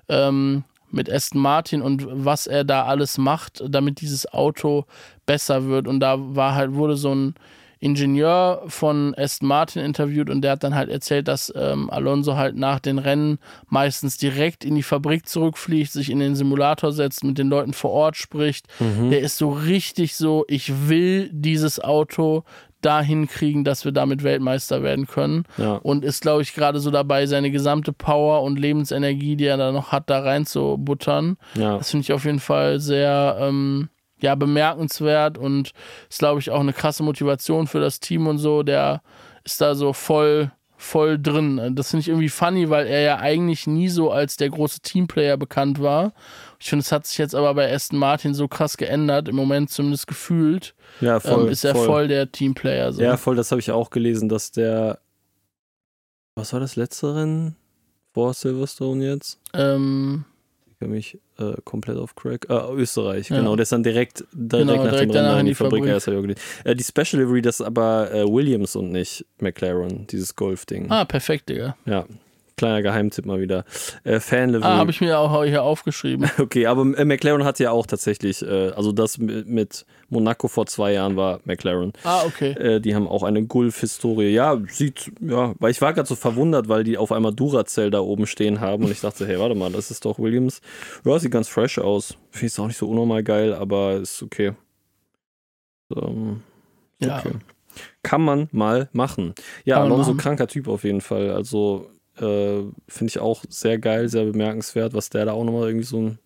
C: ähm, mit Aston Martin und was er da alles macht, damit dieses Auto besser wird. Und da war halt, wurde so ein Ingenieur von Aston Martin interviewt und der hat dann halt erzählt, dass ähm, Alonso halt nach den Rennen meistens direkt in die Fabrik zurückfliegt, sich in den Simulator setzt, mit den Leuten vor Ort spricht. Der ist so richtig so, ich will dieses Auto dahin kriegen, dass wir damit Weltmeister werden können.
B: Ja.
C: Und ist, glaube ich, gerade so dabei, seine gesamte Power und Lebensenergie, die er da noch hat, da reinzubuttern.
B: Ja.
C: Das finde ich auf jeden Fall sehr ähm, ja, bemerkenswert und ist, glaube ich, auch eine krasse Motivation für das Team und so. Der ist da so voll, voll drin. Das finde ich irgendwie funny, weil er ja eigentlich nie so als der große Teamplayer bekannt war. Ich finde, es hat sich jetzt aber bei Aston Martin so krass geändert, im Moment zumindest gefühlt,
B: Ja, voll.
C: ähm, ist er voll, der Teamplayer. So.
B: Ja, voll, das habe ich auch gelesen, dass der. Was war das letzte Rennen vor Silverstone jetzt?
C: Ähm,
B: Kann mich äh, komplett auf Crack. Äh, Österreich,
C: Ja.
B: genau. Der ist dann direkt, direkt
C: Genau,
B: nach
C: direkt
B: dem Rennen in die Fabrik.
C: Fabrik.
B: Äh, die Special Livery, das ist aber äh, Williams und nicht McLaren, dieses Golf-Ding.
C: ah, perfekt, Digga.
B: Ja. Kleiner Geheimtipp mal wieder. Äh, Fan-Livery.
C: Ah, habe ich mir auch hier aufgeschrieben. (laughs)
B: Okay, aber McLaren hat ja auch tatsächlich, äh, also das mit, Monaco vor zwei Jahren war McLaren.
C: Ah, okay.
B: Äh, die haben auch eine Gulf-Historie. Ja, sieht, ja, weil ich war gerade so verwundert, weil die auf einmal Duracell da oben stehen haben und ich dachte, hey, warte mal, das ist doch Williams. Ja, sieht ganz fresh aus. Finde ich auch nicht so unnormal geil, aber ist okay. Ähm, ist
C: Ja.
B: okay. Kann man mal machen. Ja, Alonso kranker Typ auf jeden Fall. Also äh, finde ich auch sehr geil, sehr bemerkenswert, was der da auch nochmal irgendwie so ein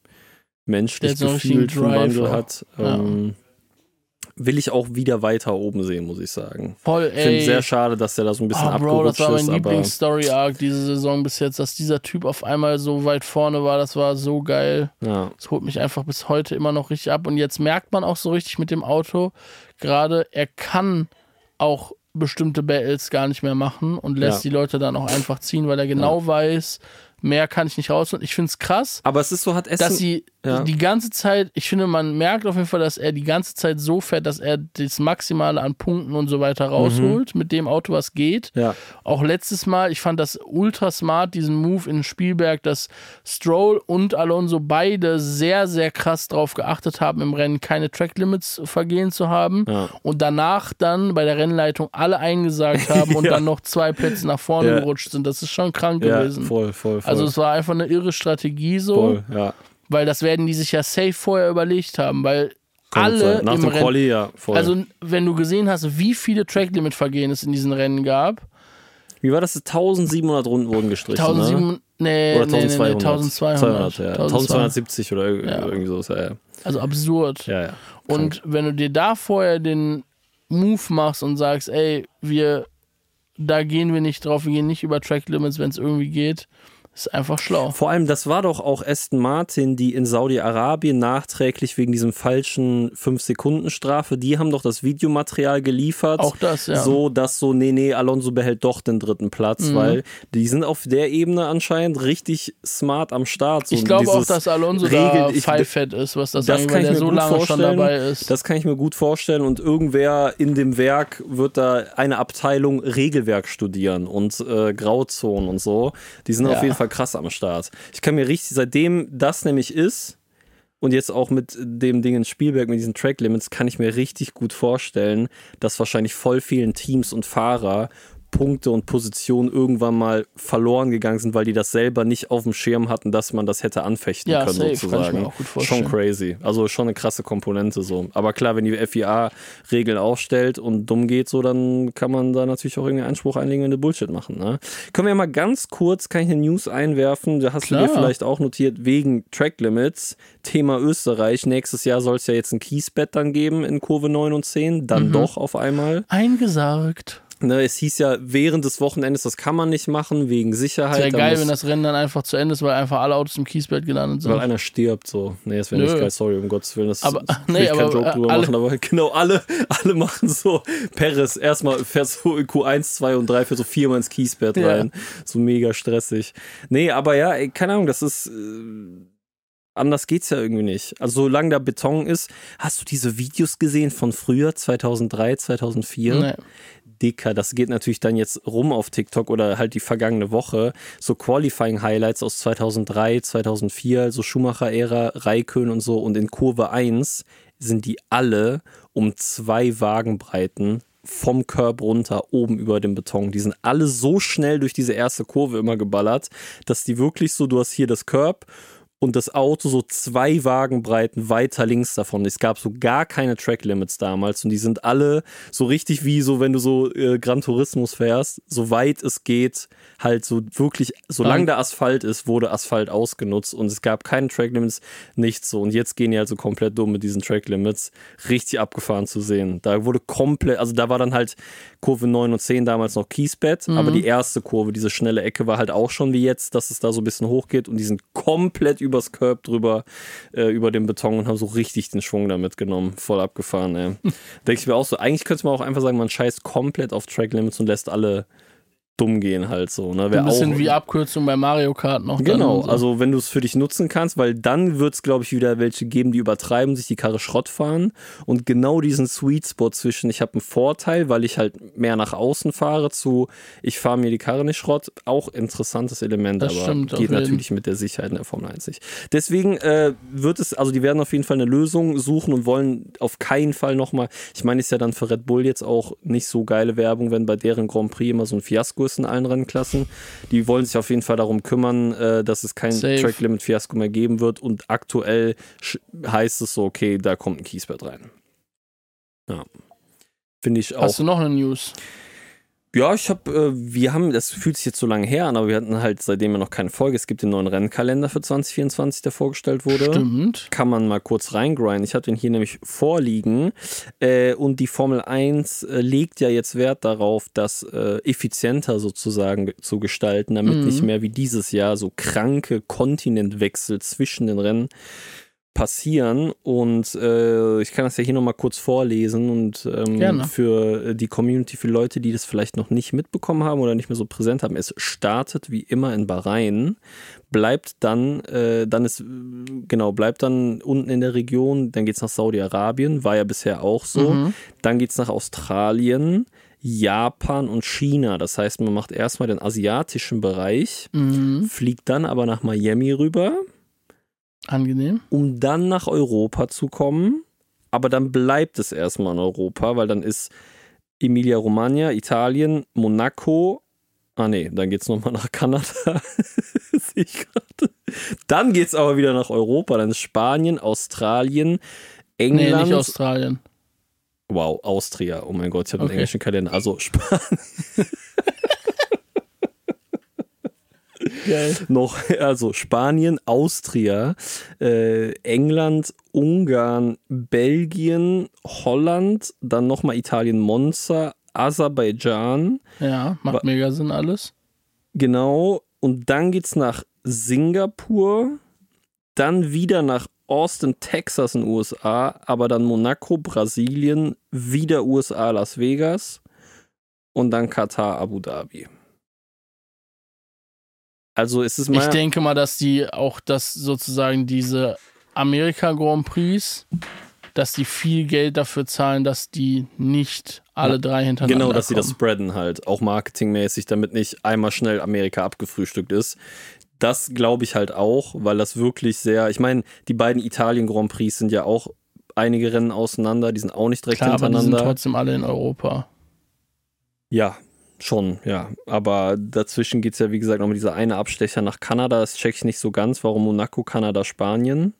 B: menschlich
C: hat so einen richtigen
B: gefühlt für einen
C: Drive
B: Wandel hat.
C: Ja.
B: Ähm, will ich auch wieder weiter oben sehen, muss ich sagen.
C: Voll,
B: Ich finde
C: ey.
B: sehr schade, dass der da so ein bisschen
C: Ah, Bro, das
B: abgerutscht
C: war mein
B: ist,
C: Lieblings-Story-Arc diese Saison bis jetzt, dass dieser Typ auf einmal so weit vorne war, das war so geil.
B: ja,
C: Das holt mich einfach bis heute immer noch richtig ab. Und jetzt merkt man auch so richtig mit dem Auto, gerade er kann auch bestimmte Battles gar nicht mehr machen und lässt
B: Ja.
C: die Leute dann auch einfach ziehen, weil er genau weiß, mehr kann ich nicht rausholen. Ich finde es krass,
B: aber es ist so, hat Essen.
C: dass sie
B: ja.
C: die ganze Zeit, ich finde, man merkt auf jeden Fall, dass er die ganze Zeit so fährt, dass er das Maximale an Punkten und so weiter rausholt mit dem Auto, was geht.
B: ja,
C: Auch letztes Mal, ich fand das ultra smart, diesen Move in Spielberg, dass Stroll und Alonso beide sehr, sehr krass drauf geachtet haben, im Rennen keine Track-Limits vergehen zu haben.
B: Ja.
C: Und danach dann bei der Rennleitung alle eingesagt haben (laughs) und dann noch zwei Plätze nach vorne gerutscht sind. Das ist schon krank gewesen.
B: voll, voll, voll.
C: Also es war einfach eine irre Strategie so,
B: voll, ja.
C: Weil das werden die sich ja safe vorher überlegt haben, weil alle.
B: Nach
C: im
B: dem
C: Rennen,
B: Quali, ja, voll.
C: also wenn du gesehen hast, wie viele Track-Limit-Vergehen es in diesen Rennen gab,
B: Wie war das? 1700 Runden wurden gestrichen, ne?
C: 1700, nee,
B: Oder
C: nee, nee, nee,
B: 1200.
C: 1200.
B: 200, ja.
C: 1200.
B: 1270 oder
C: Ja.
B: irgendwie so. Ja, ja.
C: Also absurd.
B: ja, ja.
C: Und wenn du dir da vorher den Move machst und sagst, ey, wir, da gehen wir nicht drauf, wir gehen nicht über Track Limits, wenn es irgendwie geht, Ist einfach schlau.
B: Vor allem, das war doch auch Aston Martin, die in Saudi-Arabien nachträglich wegen diesem falschen 5-Sekunden-Strafe, die haben doch das Videomaterial geliefert.
C: Auch das, ja.
B: So, dass so, nee, nee, Alonso behält doch den dritten Platz,
C: Mhm.
B: weil die sind auf der Ebene anscheinend richtig smart am Start. So
C: ich glaube auch, dass Alonso
B: Regel-
C: da pfeifett ist, was das,
B: das
C: angeht, weil der so lange schon dabei ist.
B: Das kann ich mir gut vorstellen und irgendwer in dem Werk wird da eine Abteilung Regelwerk studieren und äh, Grauzonen und so. Die sind
C: Ja.
B: auf jeden Fall krass am Start. Ich kann mir richtig, seitdem das nämlich ist und jetzt auch mit dem Ding in Spielberg, mit diesen Track Limits, kann ich mir richtig gut vorstellen, dass wahrscheinlich voll vielen Teams und Fahrer Punkte und Positionen irgendwann mal verloren gegangen sind, weil die das selber nicht auf dem Schirm hatten, dass man das hätte anfechten
C: Ja,
B: können,
C: safe, kann ich
B: sozusagen.
C: mir auch gut vorstellen.
B: Schon crazy. Also schon eine krasse Komponente so. Aber klar, wenn die FIA Regeln aufstellt und dumm geht so, dann kann man da natürlich auch irgendeinen Einspruch einlegen, wenn du Bullshit machen. Ne? Können wir mal ganz kurz, kann ich eine News einwerfen? Da hast du
C: Klar.
B: dir vielleicht auch notiert, wegen Track Limits, Thema Österreich. Nächstes Jahr soll es ja jetzt ein Kiesbett dann geben in Kurve 9 und 10.
C: Mhm.
B: Dann doch auf einmal.
C: Eingesagt.
B: Ne, es hieß ja während des Wochenendes, das kann man nicht machen, wegen Sicherheit.
C: Wäre geil, wenn das Rennen dann einfach zu Ende ist, weil einfach alle Autos im Kiesbett gelandet sind.
B: Weil einer stirbt, so. Nee, das wäre nicht geil, sorry, um Gottes Willen. Das
C: Aber- (laughs)
B: will
C: nee,
B: ich keinen
C: aber,
B: Joke
C: äh,
B: drüber
C: alle-
B: machen, aber (laughs) genau, alle, alle machen so. Perez erstmal fährt so in Q1, 2 und 3 für so viermal ins Kiesbett
C: Ja.
B: rein. So mega stressig. Nee, aber ja, ey, keine Ahnung, das ist. Äh, anders geht's ja irgendwie nicht. Also, solange da Beton ist, hast du diese Videos gesehen von früher, 2003, 2004?
C: Nee.
B: dicker. Das geht natürlich dann jetzt rum auf TikTok oder halt die vergangene Woche. So Qualifying-Highlights aus 2003, 2004, so Schumacher-Ära, Raikön und so. Und in Kurve 1 sind die alle um zwei Wagenbreiten vom Curb runter, oben über dem Beton. Die sind alle so schnell durch diese erste Kurve immer geballert, dass die wirklich so, du hast hier das Curb und das Auto so zwei Wagenbreiten weiter links davon. Es gab so gar keine Track Limits damals und die sind alle so richtig wie so, wenn du so äh, Gran Turismus fährst, so weit es geht, halt so wirklich, solange der Asphalt ist, wurde Asphalt ausgenutzt und es gab keine Track Limits, nichts so. Und jetzt gehen die halt so komplett dumm mit diesen Track Limits, richtig abgefahren zu sehen. Da wurde komplett, also da war dann halt Kurve 9 und 10 damals noch Kiesbett, aber die erste Kurve, diese schnelle Ecke war halt auch schon wie jetzt, dass es da so ein bisschen hochgeht und die sind komplett übers Curb drüber, äh, über den Beton und haben so richtig den Schwung da mitgenommen. Voll abgefahren, ey. Denke ich mir auch so, eigentlich könnte man auch einfach sagen, man scheißt komplett auf Track Limits und lässt alle dumm gehen halt so. Ne? Wär
C: Ein bisschen
B: auch,
C: wie Abkürzung bei Mario Kart noch.
B: Genau,
C: so.
B: also wenn du es für dich nutzen kannst, weil dann wird es, glaube ich, wieder welche geben, die übertreiben, sich die Karre Schrott fahren und genau diesen Sweet Spot zwischen, ich habe einen Vorteil, weil ich halt mehr nach außen fahre, zu, ich fahre mir die Karre nicht Schrott, auch interessantes Element,
C: Das
B: aber
C: stimmt,
B: geht natürlich mit der Sicherheit in der Formel 1 nicht. Deswegen äh, wird es, also die werden auf jeden Fall eine Lösung suchen und wollen auf keinen Fall nochmal, ich meine, ist ja dann für Red Bull jetzt auch nicht so geile Werbung, wenn bei deren Grand Prix immer so ein Fiasko ist in allen Rennklassen. Die wollen sich auf jeden Fall darum kümmern, äh, dass es kein
C: Safe.
B: Track Limit Fiasko mehr geben wird und aktuell heißt es so, okay, da kommt ein Kiesbett rein. Ja. Finde ich auch.
C: Hast du noch eine News?
B: Ja, ich habe, äh, wir haben, das fühlt sich jetzt so lange her an, aber wir hatten halt seitdem ja noch keine Folge. Es gibt den neuen Rennkalender für 2024, der vorgestellt wurde.
C: Stimmt.
B: Kann man mal kurz reingrinden. Ich habe den hier nämlich vorliegen. Äh, und die Formel 1 äh, legt ja jetzt Wert darauf, das effizienter sozusagen ge- zu gestalten, damit
C: Mhm.
B: nicht mehr wie dieses Jahr so kranke Kontinentwechsel zwischen den Rennen passieren und äh, ich kann das ja hier nochmal kurz vorlesen und ähm, für äh, die Community, für Leute, die das vielleicht noch nicht mitbekommen haben oder nicht mehr so präsent haben, es startet wie immer in Bahrain, bleibt dann, äh, dann ist, genau, bleibt dann unten in der Region, dann geht's nach Saudi-Arabien, war ja bisher auch so,
C: Mhm.
B: dann geht's nach Australien, Japan und China. Das heißt, man macht erstmal den asiatischen Bereich,
C: Mhm.
B: fliegt dann aber nach Miami rüber,
C: Angenehm.
B: um dann nach Europa zu kommen. Aber dann bleibt es erstmal in Europa, weil dann ist Emilia-Romagna, Italien, Monaco. Ah nee, dann geht's nochmal nach Kanada. (laughs) Sehe ich gerade. Dann geht's aber wieder nach Europa. Dann ist Spanien, Australien,
C: Nee,
B: England.
C: nicht Australien.
B: wow, Austria. Oh mein Gott, ich habe
C: Okay.
B: einen englischen Kalender. Also Spanien (laughs)
C: Geil. (laughs)
B: noch, also Spanien, Austria, äh, England, Ungarn, Belgien, Holland, dann nochmal Italien, Monza, Aserbaidschan,
C: Ja, macht mega Sinn alles.
B: genau. und dann geht's nach Singapur, dann wieder nach Austin, Texas in den USA, aber dann Monaco, Brasilien, wieder USA, Las Vegas und dann Katar, Abu Dhabi. Also ist es mal.
C: Ich denke mal, dass die auch das sozusagen diese Amerika Grand Prix, dass die viel Geld dafür zahlen, dass die nicht alle drei hintereinander
B: Genau, dass sie das
C: kommen.
B: spreaden halt, auch marketingmäßig, damit nicht einmal schnell Amerika abgefrühstückt ist. Das glaube ich halt auch, weil das wirklich sehr, ich meine, die beiden Italien Grand Prix sind ja auch einige Rennen auseinander, die sind auch nicht direkt
C: Klar, aber die sind
B: hintereinander.
C: trotzdem alle in Europa.
B: Ja, schon, ja. Aber dazwischen geht es ja, wie gesagt, noch mit dieser eine Abstecher nach Kanada. Das check ich nicht so ganz, warum Monaco, Kanada, Spanien.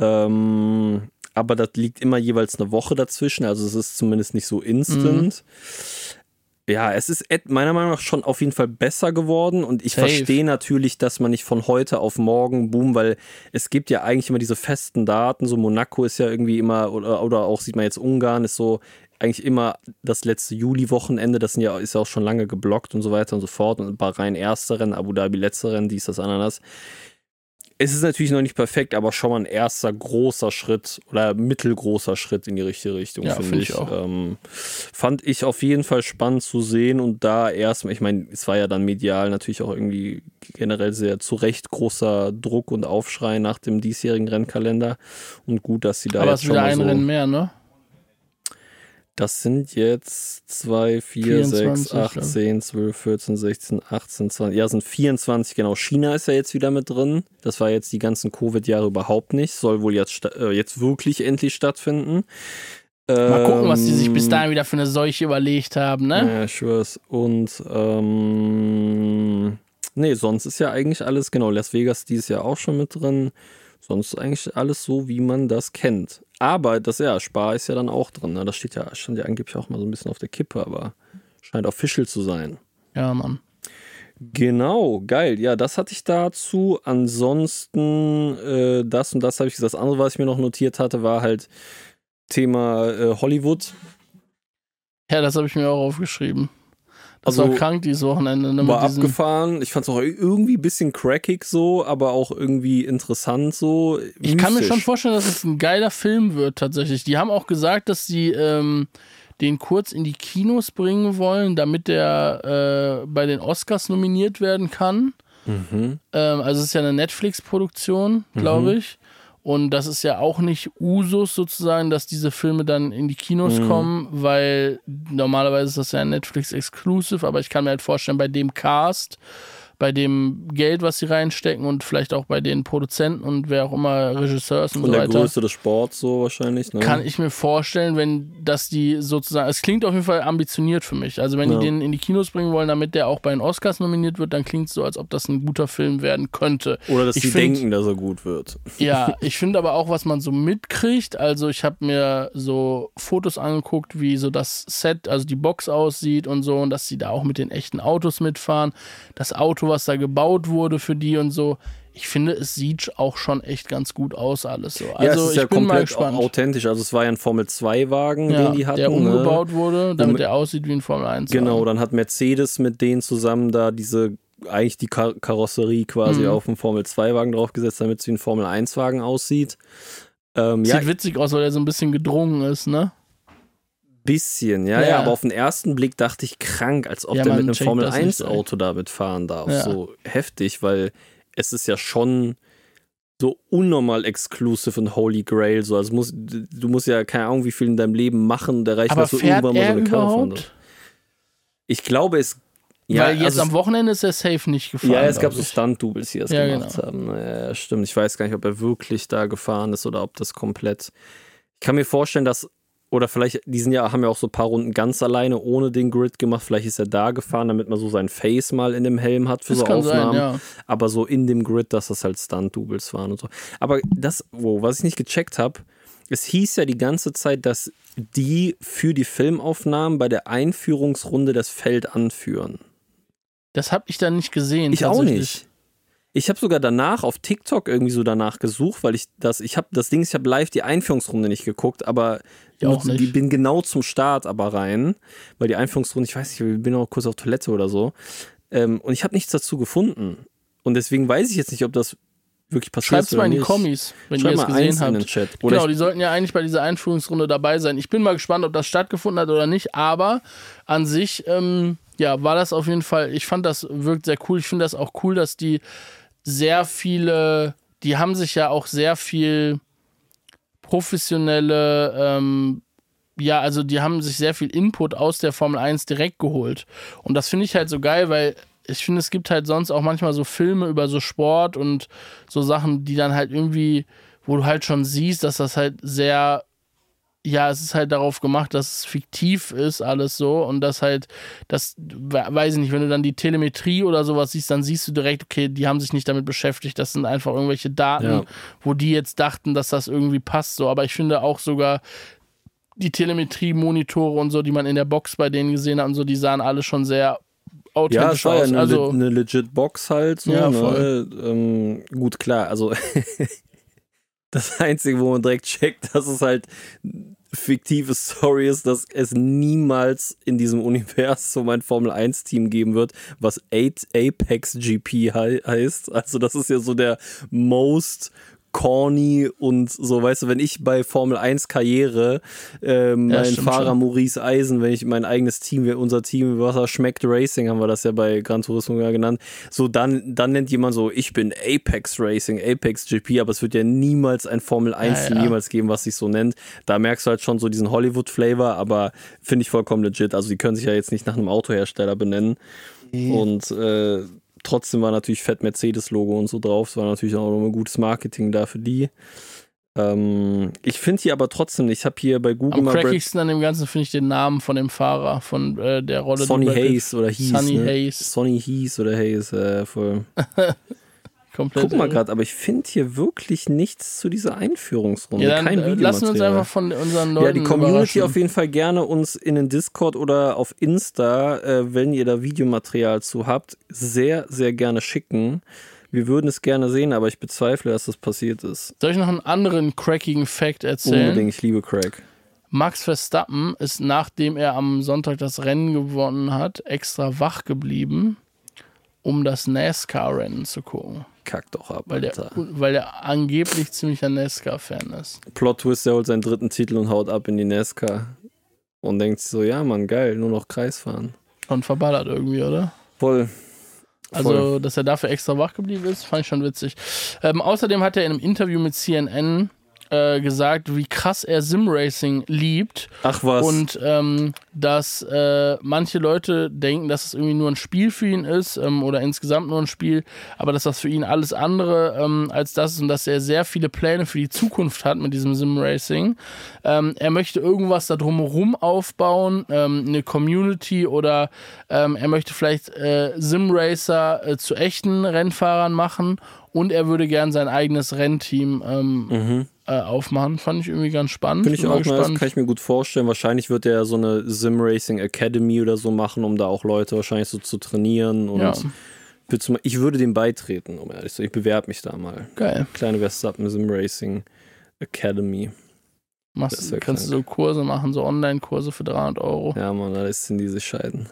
B: Ähm, aber das liegt immer jeweils eine Woche dazwischen, also es ist zumindest nicht so instant. Ja, es ist meiner Meinung nach schon auf jeden Fall besser geworden und ich
C: Safe.
B: verstehe natürlich, dass man nicht von heute auf morgen boom, weil es gibt ja eigentlich immer diese festen Daten, so Monaco ist ja irgendwie immer oder, oder auch sieht man jetzt Ungarn ist so eigentlich immer das letzte Juli-Wochenende, das sind ja, ist ja auch schon lange geblockt und so weiter und so fort und Bahrain erste Rennen, Abu Dhabi letzte Rennen, dies, das, Ananas. Es ist natürlich noch nicht perfekt, aber schon mal ein erster großer Schritt oder mittelgroßer Schritt in die richtige Richtung,
C: Ja,
B: finde
C: find
B: ich.
C: auch.
B: Ähm, fand ich auf jeden Fall spannend zu sehen und da erstmal, ich meine, es war ja dann medial natürlich auch irgendwie generell sehr zu Recht großer Druck und Aufschrei nach dem diesjährigen Rennkalender und gut, dass sie da
C: aber
B: jetzt schon
C: wieder
B: mal
C: ein
B: so,
C: Rennen mehr, ne?
B: Das sind jetzt 2, 4, 6,
C: 24,
B: 8,
C: glaub ich.
B: 10, 12, 14, 16, 18, 20. Ja, sind 24, genau. China ist ja jetzt wieder mit drin. Das war jetzt die ganzen Covid-Jahre überhaupt nicht. Soll wohl jetzt, äh, jetzt wirklich endlich stattfinden.
C: Mal gucken, was die sich bis
B: Ähm,
C: dahin wieder für eine Seuche überlegt haben, ne?
B: Ja, ich schwör's. Und ähm, nee, sonst ist ja eigentlich alles, genau, Las Vegas dieses Jahr auch schon mit drin. Sonst ist eigentlich alles so, wie man das kennt. Aber das ja, Spar ist ja dann auch drin. Ne? Das steht ja, stand ja angeblich auch mal so ein bisschen auf der Kippe, aber scheint official zu sein.
C: Ja, Mann.
B: Genau, geil. Ja, das hatte ich dazu. Ansonsten, äh, das und das habe ich gesagt. Das andere, was ich mir noch notiert hatte, war halt Thema äh, Hollywood.
C: Ja, das habe ich mir auch aufgeschrieben. Das
B: Also,
C: war krank dieses Wochenende. Ne,
B: war abgefahren. Ich fand es auch irgendwie ein bisschen crackig so, aber auch irgendwie interessant so.
C: Ich kann mir
B: Mystisch.
C: schon vorstellen, dass es ein geiler Film wird tatsächlich. Die haben auch gesagt, dass sie ähm, den kurz in die Kinos bringen wollen, damit der äh, bei den Oscars nominiert werden kann.
B: Mhm.
C: Ähm, also es ist ja eine Netflix-Produktion, glaube
B: Mhm.
C: ich. Und das ist ja auch nicht Usus sozusagen, dass diese Filme dann in die Kinos
B: Mhm.
C: kommen, weil normalerweise ist das ja Netflix-Exclusive, aber ich kann mir halt vorstellen, bei dem Cast, bei dem Geld, was sie reinstecken und vielleicht auch bei den Produzenten und wer auch immer Regisseurs und
B: Von
C: so
B: der
C: weiter,
B: Größe des Sports so wahrscheinlich. Ne?
C: kann ich mir vorstellen, wenn dass die sozusagen, es klingt auf jeden Fall ambitioniert für mich. Also wenn
B: Ja.
C: die den in die Kinos bringen wollen, damit der auch bei den Oscars nominiert wird, dann klingt es so, als ob das ein guter Film werden könnte.
B: Oder dass
C: ich
B: die
C: find-
B: denken, dass er gut wird.
C: Ja, (laughs) ich finde aber auch, was man so mitkriegt. Also ich habe mir so Fotos angeguckt, wie so das Set, also die Box aussieht und so, und dass sie da auch mit den echten Autos mitfahren. Das Auto, was da gebaut wurde für die und so. Ich finde, es sieht auch schon echt ganz gut aus, alles so.
B: ja,
C: Also
B: es ist
C: ich
B: ja
C: bin mal
B: komplett
C: gespannt.
B: authentisch. Also es war ja ein Formel-2-Wagen,
C: Ja,
B: den die hatten.
C: der
B: ne?
C: umgebaut wurde, damit
B: Um-
C: er aussieht wie ein Formel 1.
B: Genau, dann hat Mercedes mit denen zusammen da diese, eigentlich die Kar Karosserie quasi
C: Mhm.
B: auf einen Formel-2-Wagen draufgesetzt, damit es wie ein Formel-1-Wagen aussieht. Ähm,
C: Sieht
B: ja,
C: witzig aus, weil er so ein bisschen gedrungen ist, ne?
B: Bisschen, ja, ja,
C: Ja.
B: aber auf den ersten Blick dachte ich krank, als ob
C: Ja,
B: der mit einem
C: checkt
B: Formel
C: das nicht
B: 1
C: direkt.
B: Auto damit fahren darf.
C: Ja.
B: So heftig, weil es ist ja schon so unnormal exclusive und Holy Grail. So. Also muss, du musst ja keine Ahnung, wie viel in deinem Leben machen, der reicht,
C: Aber
B: du
C: fährt
B: irgendwann mal so eine Karre fahren. Ich glaube, es. Ja,
C: weil jetzt
B: also
C: am Wochenende ist er safe nicht gefahren.
B: Ja, es gab so. Stunt-Doubles, die das
C: Ja,
B: gemacht
C: genau.
B: haben. Ja, stimmt. Ich weiß gar nicht, ob er wirklich da gefahren ist oder ob das komplett. Ich kann mir vorstellen, dass. Oder vielleicht, die sind ja, haben ja auch so ein paar Runden ganz alleine ohne den Grid gemacht. Vielleicht ist er da gefahren, damit man so sein Face mal in dem Helm hat für
C: Das
B: so
C: kann sein,
B: Aufnahmen.
C: ja.
B: Aber so in dem Grid, dass das halt Stunt-Doubles waren und so. Aber das, wo, was ich nicht gecheckt habe, es hieß ja die ganze Zeit, dass die für die Filmaufnahmen bei der Einführungsrunde das Feld anführen.
C: Das habe ich dann nicht gesehen.
B: Ich auch nicht. Ich habe sogar danach auf TikTok irgendwie so danach gesucht, weil ich das, ich habe das Ding, ich habe live die Einführungsrunde nicht geguckt, aber
C: Ich auch
B: nur-
C: nicht.
B: die bin genau zum Start aber rein, weil die Einführungsrunde, ich weiß nicht, ich bin auch kurz auf Toilette oder so. Ähm, und ich habe nichts dazu gefunden. Und deswegen weiß ich jetzt nicht, ob das wirklich passiert
C: Schreibt
B: ist
C: es mal in die. Kommis, wenn
B: Schreib
C: ihr es gesehen
B: in
C: habt.
B: den Chat. Oder
C: Genau, die sollten ja eigentlich bei dieser Einführungsrunde dabei sein. Ich bin mal gespannt, ob das stattgefunden hat oder nicht, aber an sich, ähm, ja, war das auf jeden Fall, ich fand das wirkt sehr cool. Ich finde das auch cool, dass die sehr viele, die haben sich ja auch sehr viel professionelle, ähm, ja, also die haben sich sehr viel Input aus der Formel 1 direkt geholt. Und das finde ich halt so geil, weil ich finde, es gibt halt sonst auch manchmal so Filme über so Sport und so Sachen, die dann halt irgendwie, wo du halt schon siehst, dass das halt sehr, ja, es ist halt darauf gemacht, dass es fiktiv ist, alles so und das halt, das, we- weiß ich nicht, wenn du dann die Telemetrie oder sowas siehst, dann siehst du direkt, okay, die haben sich nicht damit beschäftigt, das sind einfach irgendwelche Daten,
B: Ja.
C: wo die jetzt dachten, dass das irgendwie passt, so, aber ich finde auch sogar, die Telemetrie-Monitore und so, die man in der Box bei denen gesehen hat und so, die sahen alle schon sehr
B: ja,
C: authentisch
B: es war ja eine,
C: also,
B: eine legit Box halt. So,
C: Ja,
B: ne?
C: voll.
B: ähm, gut, klar, also (laughs) das Einzige, wo man direkt checkt, dass es halt fiktive Story ist, dass es niemals in diesem Universum ein Formel 1 Team geben wird, was Eight Apex GP hei- heißt. Also das ist ja so der most corny und so, weißt du, wenn ich bei Formel 1 Karriere ähm,
C: Ja,
B: mein Fahrer
C: schon.
B: Maurice Eisen, wenn ich mein eigenes Team, unser Team Wasser schmeckt Racing, haben wir das ja bei Gran Turismo ja genannt, so dann, dann nennt jemand so, ich bin Apex Racing, Apex GP, aber es wird ja niemals ein Formel 1
C: Ja,
B: Team
C: ja.
B: jemals geben, was sich so nennt. Da merkst du halt schon so diesen Hollywood-Flavor, aber finde ich vollkommen legit. Also die können sich ja jetzt nicht nach einem Autohersteller benennen. Und äh, trotzdem war natürlich fett Mercedes-Logo und so drauf. Es war natürlich auch noch ein gutes Marketing da für die. Ähm, ich finde hier aber trotzdem, ich habe hier bei Google
C: am
B: mal Brad-
C: crackigsten an dem Ganzen finde ich den Namen von dem Fahrer, von äh, der Rolle.
B: Sonny Hayes oder Hayes.
C: Sonny
B: ne?
C: Hayes.
B: Sonny Hayes oder Hayes, äh, voll. (laughs)
C: Komplett
B: Guck mal
C: irre.
B: gerade, aber ich finde hier wirklich nichts zu dieser Einführungsrunde.
C: Ja,
B: Kein
C: äh, lassen wir uns einfach von unseren Leuten
B: Ja, die Community auf jeden Fall gerne uns in den Discord oder auf Insta, äh, wenn ihr da Videomaterial zu habt, sehr, sehr gerne schicken. Wir würden es gerne sehen, aber ich bezweifle, dass das passiert ist.
C: Soll ich noch einen anderen crackigen Fact erzählen?
B: Unbedingt, ich liebe Craig.
C: Max Verstappen ist, nachdem er am Sonntag das Rennen gewonnen hat, extra wach geblieben, um das NASCAR-Rennen zu gucken.
B: Kack doch ab,
C: Weil der,
B: Alter.
C: weil der angeblich ziemlicher NASCAR-Fan ist.
B: Plot-Twist, der holt seinen dritten Titel und haut ab in die NASCAR. Und denkt so, ja Mann, geil, nur noch Kreis fahren.
C: Schon verballert irgendwie, oder?
B: Voll.
C: Also,
B: Voll.
C: dass er dafür extra wach geblieben ist, fand ich schon witzig. Ähm, außerdem hat er in einem Interview mit CNN äh, gesagt, wie krass er Simracing liebt
B: Ach was.
C: und ähm, dass äh, manche Leute denken, dass es irgendwie nur ein Spiel für ihn ist ähm, oder insgesamt nur ein Spiel, aber dass das für ihn alles andere ähm, als das ist und dass er sehr viele Pläne für die Zukunft hat mit diesem Simracing. Ähm, er möchte irgendwas da drumherum aufbauen, ähm, eine Community oder ähm, er möchte vielleicht äh, Simracer äh, zu echten Rennfahrern machen und er würde gern sein eigenes Rennteam ähm, äh, aufmachen. Fand ich irgendwie ganz spannend.
B: Finde ich auch nice, kann ich mir gut vorstellen. Wahrscheinlich wird er so eine Sim Racing Academy oder so machen, um da auch Leute wahrscheinlich so zu trainieren. Und
C: Ja.
B: du ich würde dem beitreten, um ehrlich zu sein. Ich bewerbe mich da mal.
C: Geil.
B: Kleine Verstappen Sim Racing Academy.
C: Machst, kannst du
B: krank.
C: so Kurse machen, so Online-Kurse für 300 Euro.
B: Ja, Mann, da ist in diese Scheiden.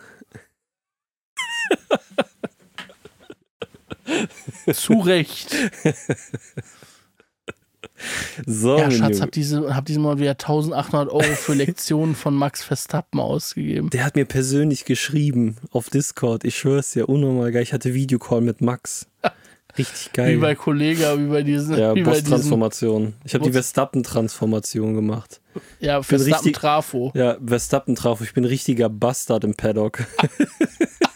C: Zu Recht. (laughs)
B: So,
C: Ja, Schatz, hab, diese, hab diesen Monat wieder 1800 Euro für (laughs) Lektionen von Max Verstappen ausgegeben.
B: Der hat mir persönlich geschrieben auf Discord. Ich schwör's dir, unnormal geil. Ich hatte Videocall mit Max. Richtig (laughs) geil.
C: Wie bei Kollega, wie bei diesen.
B: ja, Boss-Transformation. Ich habe die Verstappen-Transformation gemacht.
C: ja,
B: bin
C: Verstappen
B: richtig-
C: Trafo.
B: Ja, Verstappen traf. Ich bin ein richtiger Bastard im Paddock. (laughs)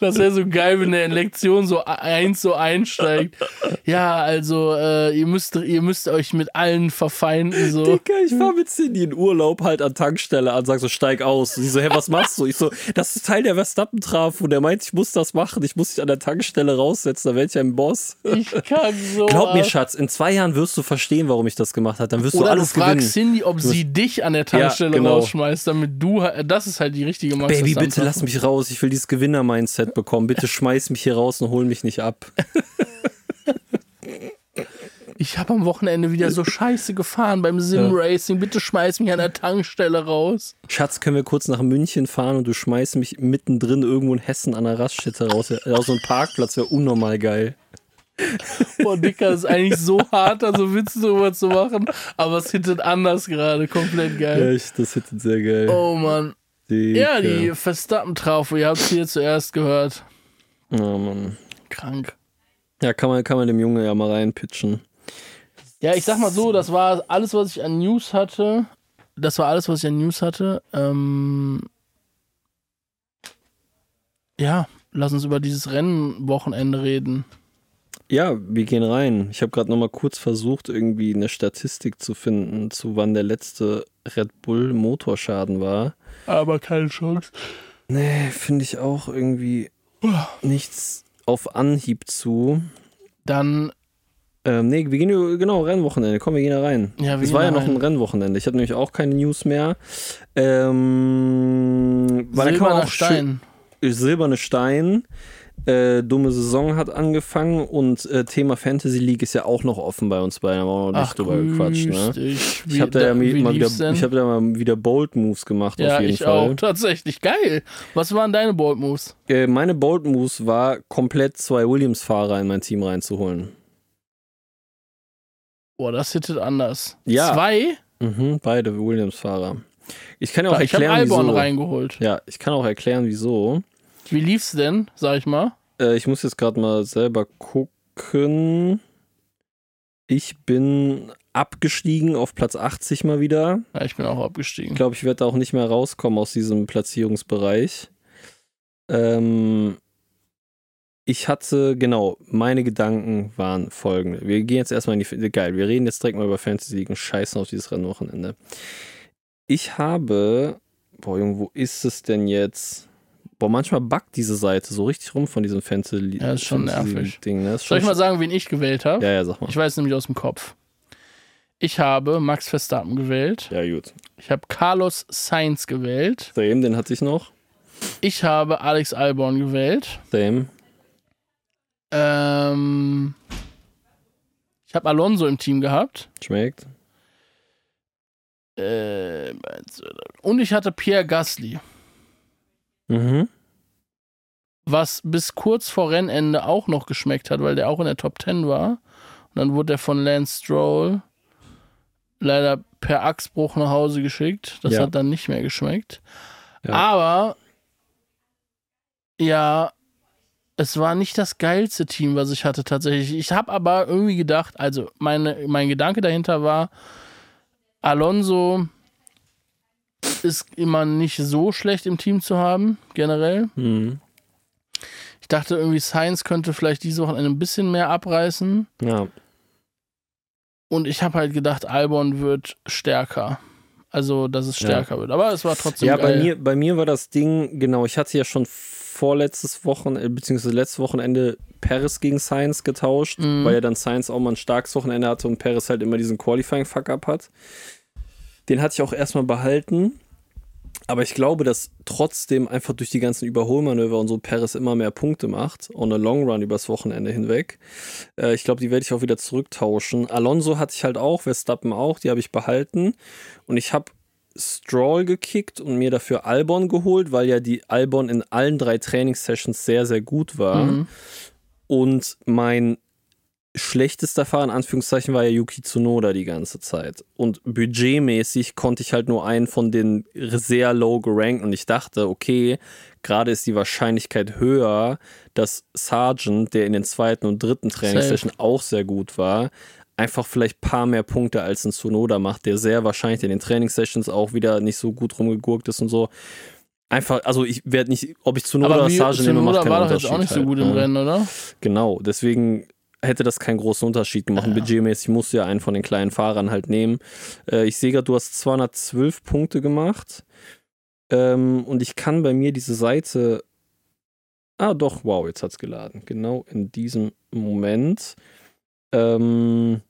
C: Das wäre so geil, wenn der in Lektion so eins so einsteigt. Ja, also äh, ihr müsst ihr müsst euch mit allen verfeinden so.
B: Digga, ich fahr mit Cindy in Urlaub halt an Tankstelle an, sag so, steig aus. Und sie so, hä, was machst du? Ich so, das ist Teil der Verstappen-Traf. Und der meint, ich muss das machen. Ich muss dich an der Tankstelle raussetzen. Da werd ich ein Boss.
C: Ich kann so.
B: Glaub mir. Schatz, in zwei Jahren wirst du verstehen, warum ich das gemacht habe. Dann wirst du
C: Oder du
B: alles
C: fragst
B: gewinnen.
C: Cindy, ob sie dich an der Tankstelle
B: genau.
C: rausschmeißt, damit du, das ist halt die richtige Max
B: Baby,
C: Verstappen
B: bitte lass mich raus. Ich will dieses Gewinner-Mindset bekommen. Bitte schmeiß mich hier raus und hol mich nicht ab.
C: Ich habe am Wochenende wieder so scheiße gefahren beim Sim-Racing. Bitte schmeiß mich an der Tankstelle raus.
B: Schatz, können wir kurz nach München fahren und du schmeißt mich mittendrin irgendwo in Hessen an der Raststätte raus? Aus so einem Parkplatz wäre unnormal geil.
C: Boah, Dicker, ist eigentlich so hart, da so Witze drüber zu machen. Aber es hittet anders gerade. Komplett geil.
B: Echt, das hittet sehr geil.
C: Oh Mann.
B: Dicker.
C: Ja, die Verstappen-Traufe. Ihr habt es hier zuerst gehört.
B: Oh, Mann.
C: Krank.
B: Ja, kann man, kann man dem Junge ja mal reinpitchen.
C: Ja, ich sag mal so, das war alles, was ich an News hatte. Das war alles, was ich an News hatte. Ähm ja, lass uns über dieses Rennwochenende reden.
B: Ja, wir gehen rein. Ich habe gerade noch mal kurz versucht, irgendwie eine Statistik zu finden, zu wann der letzte Red Bull Motorschaden war.
C: Aber keine Chance.
B: Nee, finde ich auch irgendwie nichts auf Anhieb zu.
C: Dann,
B: Ähm, nee, wir gehen genau Rennwochenende. Komm, wir gehen da rein.
C: ja, wir
B: Es war ja noch ein. Rennwochenende. Ich hatte nämlich auch keine News mehr. Ähm, weil da kann man
C: Silberner Stein.
B: Silberne Stein. Äh, dumme Saison hat angefangen und äh, Thema Fantasy League ist ja auch noch offen bei uns beiden. Da haben wir auch noch nicht drüber gequatscht. Ne? Ich habe da ja mal wieder,
C: denn?
B: ich hab da mal wieder Bold Moves gemacht
C: ja,
B: auf jeden
C: ich
B: Fall.
C: auch. Tatsächlich. Geil. Was waren deine Bold Moves?
B: Äh, meine Bold Moves war komplett zwei Williams-Fahrer in mein Team reinzuholen.
C: Boah, das hittet anders.
B: Ja.
C: Zwei?
B: Mhm, beide Williams-Fahrer. Ich kann ja auch
C: ich habe
B: erklären,
C: Albon
B: wieso.
C: reingeholt.
B: Ja, ich kann auch erklären, wieso.
C: Wie lief's denn, sag ich mal?
B: Äh, ich muss jetzt gerade mal selber gucken. Ich bin abgestiegen auf Platz 80 mal wieder.
C: Ja, ich bin auch
B: Ich
C: abgestiegen.
B: glaube, ich werde da auch nicht mehr rauskommen aus diesem Platzierungsbereich. Ähm, ich hatte, genau, meine Gedanken waren folgende. Wir gehen jetzt erstmal in die. Geil, wir reden jetzt direkt mal über Fantasy League und scheißen auf dieses Rennwochenende. Ich habe. Boah, Junge, wo ist es denn jetzt? Boah, manchmal buggt diese Seite so richtig rum von diesem Fantasy
C: Ja, ist schon nervig.
B: Ding. Ne? Ist
C: Soll ich mal sagen, wen ich gewählt habe?
B: Ja, ja, sag mal.
C: Ich weiß nämlich aus dem Kopf. Ich habe Max Verstappen gewählt.
B: Ja, gut.
C: Ich habe Carlos Sainz gewählt.
B: Same, den hatte ich noch.
C: Ich habe Alex Albon gewählt.
B: Same.
C: Ähm, ich habe Alonso im Team gehabt.
B: Schmeckt.
C: Äh, und ich hatte Pierre Gasly.
B: Mhm.
C: Was bis kurz vor Rennende auch noch geschmeckt hat, weil der auch in der Top 10 war. Und dann wurde er von Lance Stroll leider per Achsbruch nach Hause geschickt. Das
B: Ja.
C: hat dann nicht mehr geschmeckt.
B: Ja.
C: Aber ja, es war nicht das geilste Team, was ich hatte tatsächlich. Ich habe aber irgendwie gedacht, also meine, mein Gedanke dahinter war, Alonso ist immer nicht so schlecht im Team zu haben, generell.
B: Mhm.
C: Ich dachte irgendwie, Science könnte vielleicht diese Woche ein bisschen mehr abreißen.
B: Ja.
C: Und ich habe halt gedacht, Albon wird stärker. Also, dass es stärker wird. Aber es war trotzdem
B: Ja,
C: geil.
B: bei mir, bei mir war das Ding, genau, ich hatte ja schon vorletztes Wochenende, beziehungsweise letztes Wochenende Paris gegen Science getauscht,
C: Mhm.
B: weil ja dann Science auch mal ein starkes Wochenende hatte und Paris halt immer diesen Qualifying-Fuck-Up hat. Den hatte ich auch erstmal behalten. Aber ich glaube, dass trotzdem einfach durch die ganzen Überholmanöver und so Paris immer mehr Punkte macht, on a long run übers Wochenende hinweg. Äh, ich glaube, die werde ich auch wieder zurücktauschen. Alonso hatte ich halt auch, Verstappen auch, die habe ich behalten. Und ich habe Stroll gekickt und mir dafür Albon geholt, weil ja die Albon in allen drei Trainingssessions sehr, sehr gut war.
C: Mhm.
B: Und mein schlechtester Fahrer in Anführungszeichen war ja Yuki Tsunoda die ganze Zeit. Und budgetmäßig konnte ich halt nur einen von den sehr low gerankt und ich dachte, okay, gerade ist die Wahrscheinlichkeit höher, dass Sargent, der in den zweiten und dritten Trainingssession auch sehr gut war, einfach vielleicht ein paar mehr Punkte als ein Tsunoda macht, der sehr wahrscheinlich in den Trainingssessions auch wieder nicht so gut rumgegurkt ist und so. Einfach, also ich werde nicht, ob ich Tsunoda oder Sargent nehme, macht
C: Tsunoda
B: keinen
C: war doch jetzt
B: Unterschied
C: auch nicht so
B: halt,
C: gut im
B: ne?
C: Rennen, oder?
B: Genau, deswegen hätte das keinen großen Unterschied gemacht.
C: Ja.
B: Budgetmäßig musst du ja einen von den kleinen Fahrern halt nehmen. Äh, ich sehe gerade, du hast 212 Punkte gemacht. Ähm, und ich kann bei mir diese Seite. Ah, doch, wow, jetzt hat's geladen. Genau in diesem Moment. Ähm,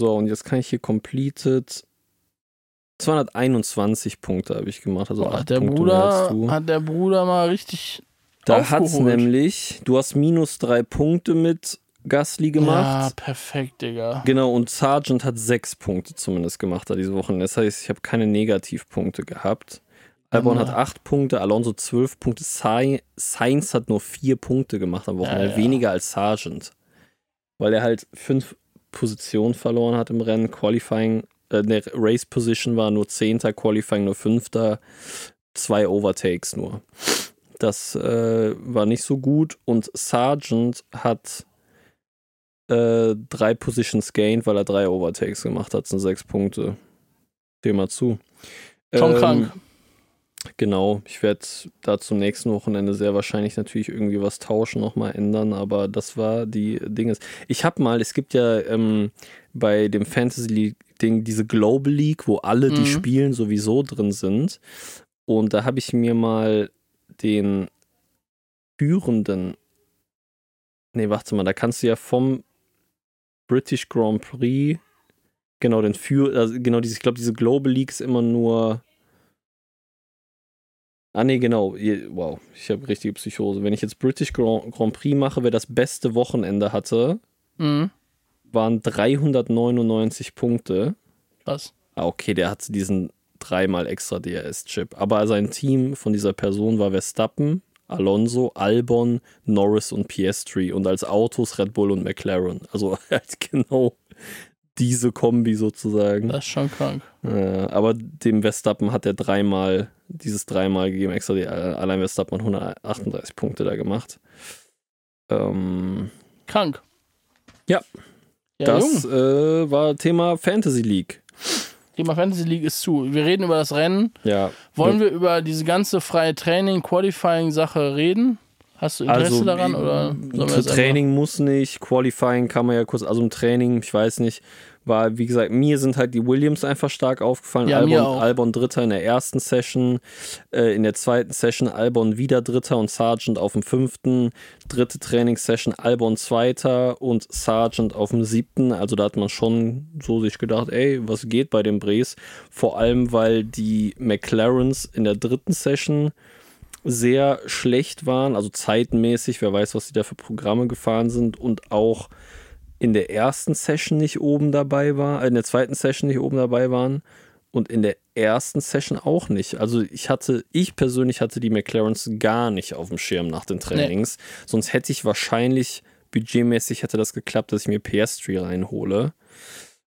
B: so, und jetzt kann ich hier completed. 221 Punkte habe ich gemacht. Also
C: Boah, hat, der
B: Punkte
C: Bruder,
B: du.
C: hat der Bruder mal richtig
B: Da hat's
C: aufgeholt.
B: nämlich, du hast minus drei Punkte mit Gasly
C: Ja,
B: gemacht.
C: perfekt, Digga.
B: Genau, und Sargent hat sechs Punkte zumindest gemacht da diese Woche. Das heißt, ich habe keine Negativpunkte gehabt. Albon
C: Ja.
B: hat acht Punkte, Alonso zwölf Punkte, Sai- Sainz hat nur vier Punkte gemacht am Wochenende,
C: Ja, ja.
B: weniger als Sargent. Weil er halt fünf Positionen verloren hat im Rennen. Qualifying, äh, ne, Race Position war nur Zehnter, Qualifying nur Fünfter, zwei Overtakes nur. Das äh, war nicht so gut und Sargent hat äh, drei Positions gained, weil er drei Overtakes gemacht hat, das sind sechs Punkte. Thema zu.
C: Schon
B: Ähm,
C: krank.
B: Genau, ich werde da zum nächsten Wochenende sehr wahrscheinlich natürlich irgendwie was tauschen, nochmal ändern, aber das war die Dinge. Ich habe mal, es gibt ja ähm, bei dem Fantasy League-Ding diese Global League, wo alle, die
C: Mhm.
B: spielen, sowieso drin sind. Und da habe ich mir mal den führenden. Nee, warte mal, da kannst du ja vom British Grand Prix, genau, den Führ, also genau, diese, ich glaube, diese Global League ist immer nur. Ah, nee, genau. Wow, ich habe richtige Psychose. Wenn ich jetzt British Grand, Grand Prix mache, wer das beste Wochenende hatte,
C: Mhm.
B: waren 399 Punkte.
C: Was?
B: Ah, okay, der hatte diesen dreimal extra DRS-Chip. Aber sein Team von dieser Person war Verstappen, Alonso, Albon, Norris und Piastri. Und als Autos Red Bull und McLaren. Also (laughs) halt genau diese Kombi sozusagen.
C: Das ist schon krank.
B: Äh, aber dem Verstappen hat er dreimal, dieses dreimal gegeben, extra die, äh, allein Verstappen hat 138 Punkte da gemacht. Ähm,
C: Krank.
B: Ja.
C: Ja,
B: das äh, war Thema Fantasy League.
C: Thema Fantasy League ist zu. Wir reden über das Rennen.
B: Ja.
C: Wollen wir über diese ganze freie Training, Qualifying-Sache reden? Hast du Interesse daran? Oder das
B: Training muss nicht, Qualifying kann man ja kurz, also im Training, ich weiß nicht, war, wie gesagt, mir sind halt die Williams einfach stark aufgefallen.
C: Ja,
B: Albon. Albon Dritter in der ersten Session, äh, in der zweiten Session Albon wieder Dritter und Sargent auf dem fünften, dritte Trainingssession Albon Zweiter und Sargent auf dem siebten. Also da hat man schon so sich gedacht, ey, was geht bei dem Bres? Vor allem, weil die McLarens in der dritten Session sehr schlecht waren, also zeitmäßig, wer weiß, was sie da für Programme gefahren sind und auch in der ersten Session nicht oben dabei war, äh, in der zweiten Session nicht oben dabei waren und in der ersten Session auch nicht. Also ich hatte, ich persönlich hatte die McLarens gar nicht auf dem Schirm nach den Trainings, sonst hätte ich wahrscheinlich budgetmäßig hätte das geklappt, dass ich mir Piastri reinhole.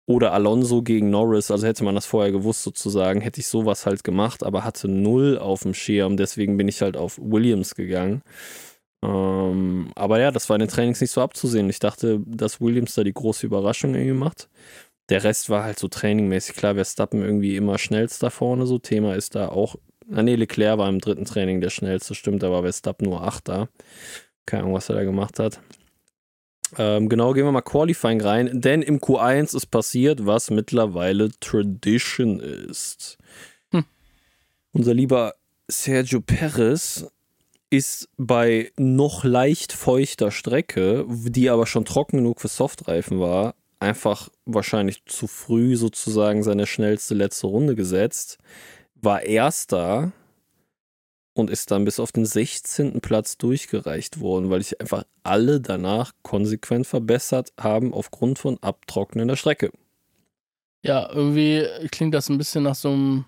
B: Oder Alonso gegen Norris, also hätte man das vorher gewusst sozusagen, hätte ich sowas halt gemacht, aber hatte null auf dem Schirm, deswegen bin ich halt auf Williams gegangen. Ähm, aber ja, das war in den Trainings nicht so abzusehen. Ich dachte, dass Williams da die große Überraschung irgendwie macht. Der Rest war halt so trainingmäßig. Klar, Verstappen irgendwie immer schnellst da vorne. So Thema ist da auch. Ah, nee, Leclerc war im dritten Training der schnellste, stimmt, da war Verstappen nur Achter. Keine Ahnung, was er da gemacht hat. Ähm, genau, gehen wir mal Qualifying rein, denn im Q1 ist passiert, was mittlerweile Tradition ist.
C: Hm.
B: Unser lieber Sergio Perez ist bei noch leicht feuchter Strecke, die aber schon trocken genug für Softreifen war, einfach wahrscheinlich zu früh sozusagen seine schnellste letzte Runde gesetzt, war erster und ist dann bis auf den 16. Platz durchgereicht worden, weil sich einfach alle danach konsequent verbessert haben aufgrund von Abtrocknen der Strecke.
C: Ja, irgendwie klingt das ein bisschen nach so einem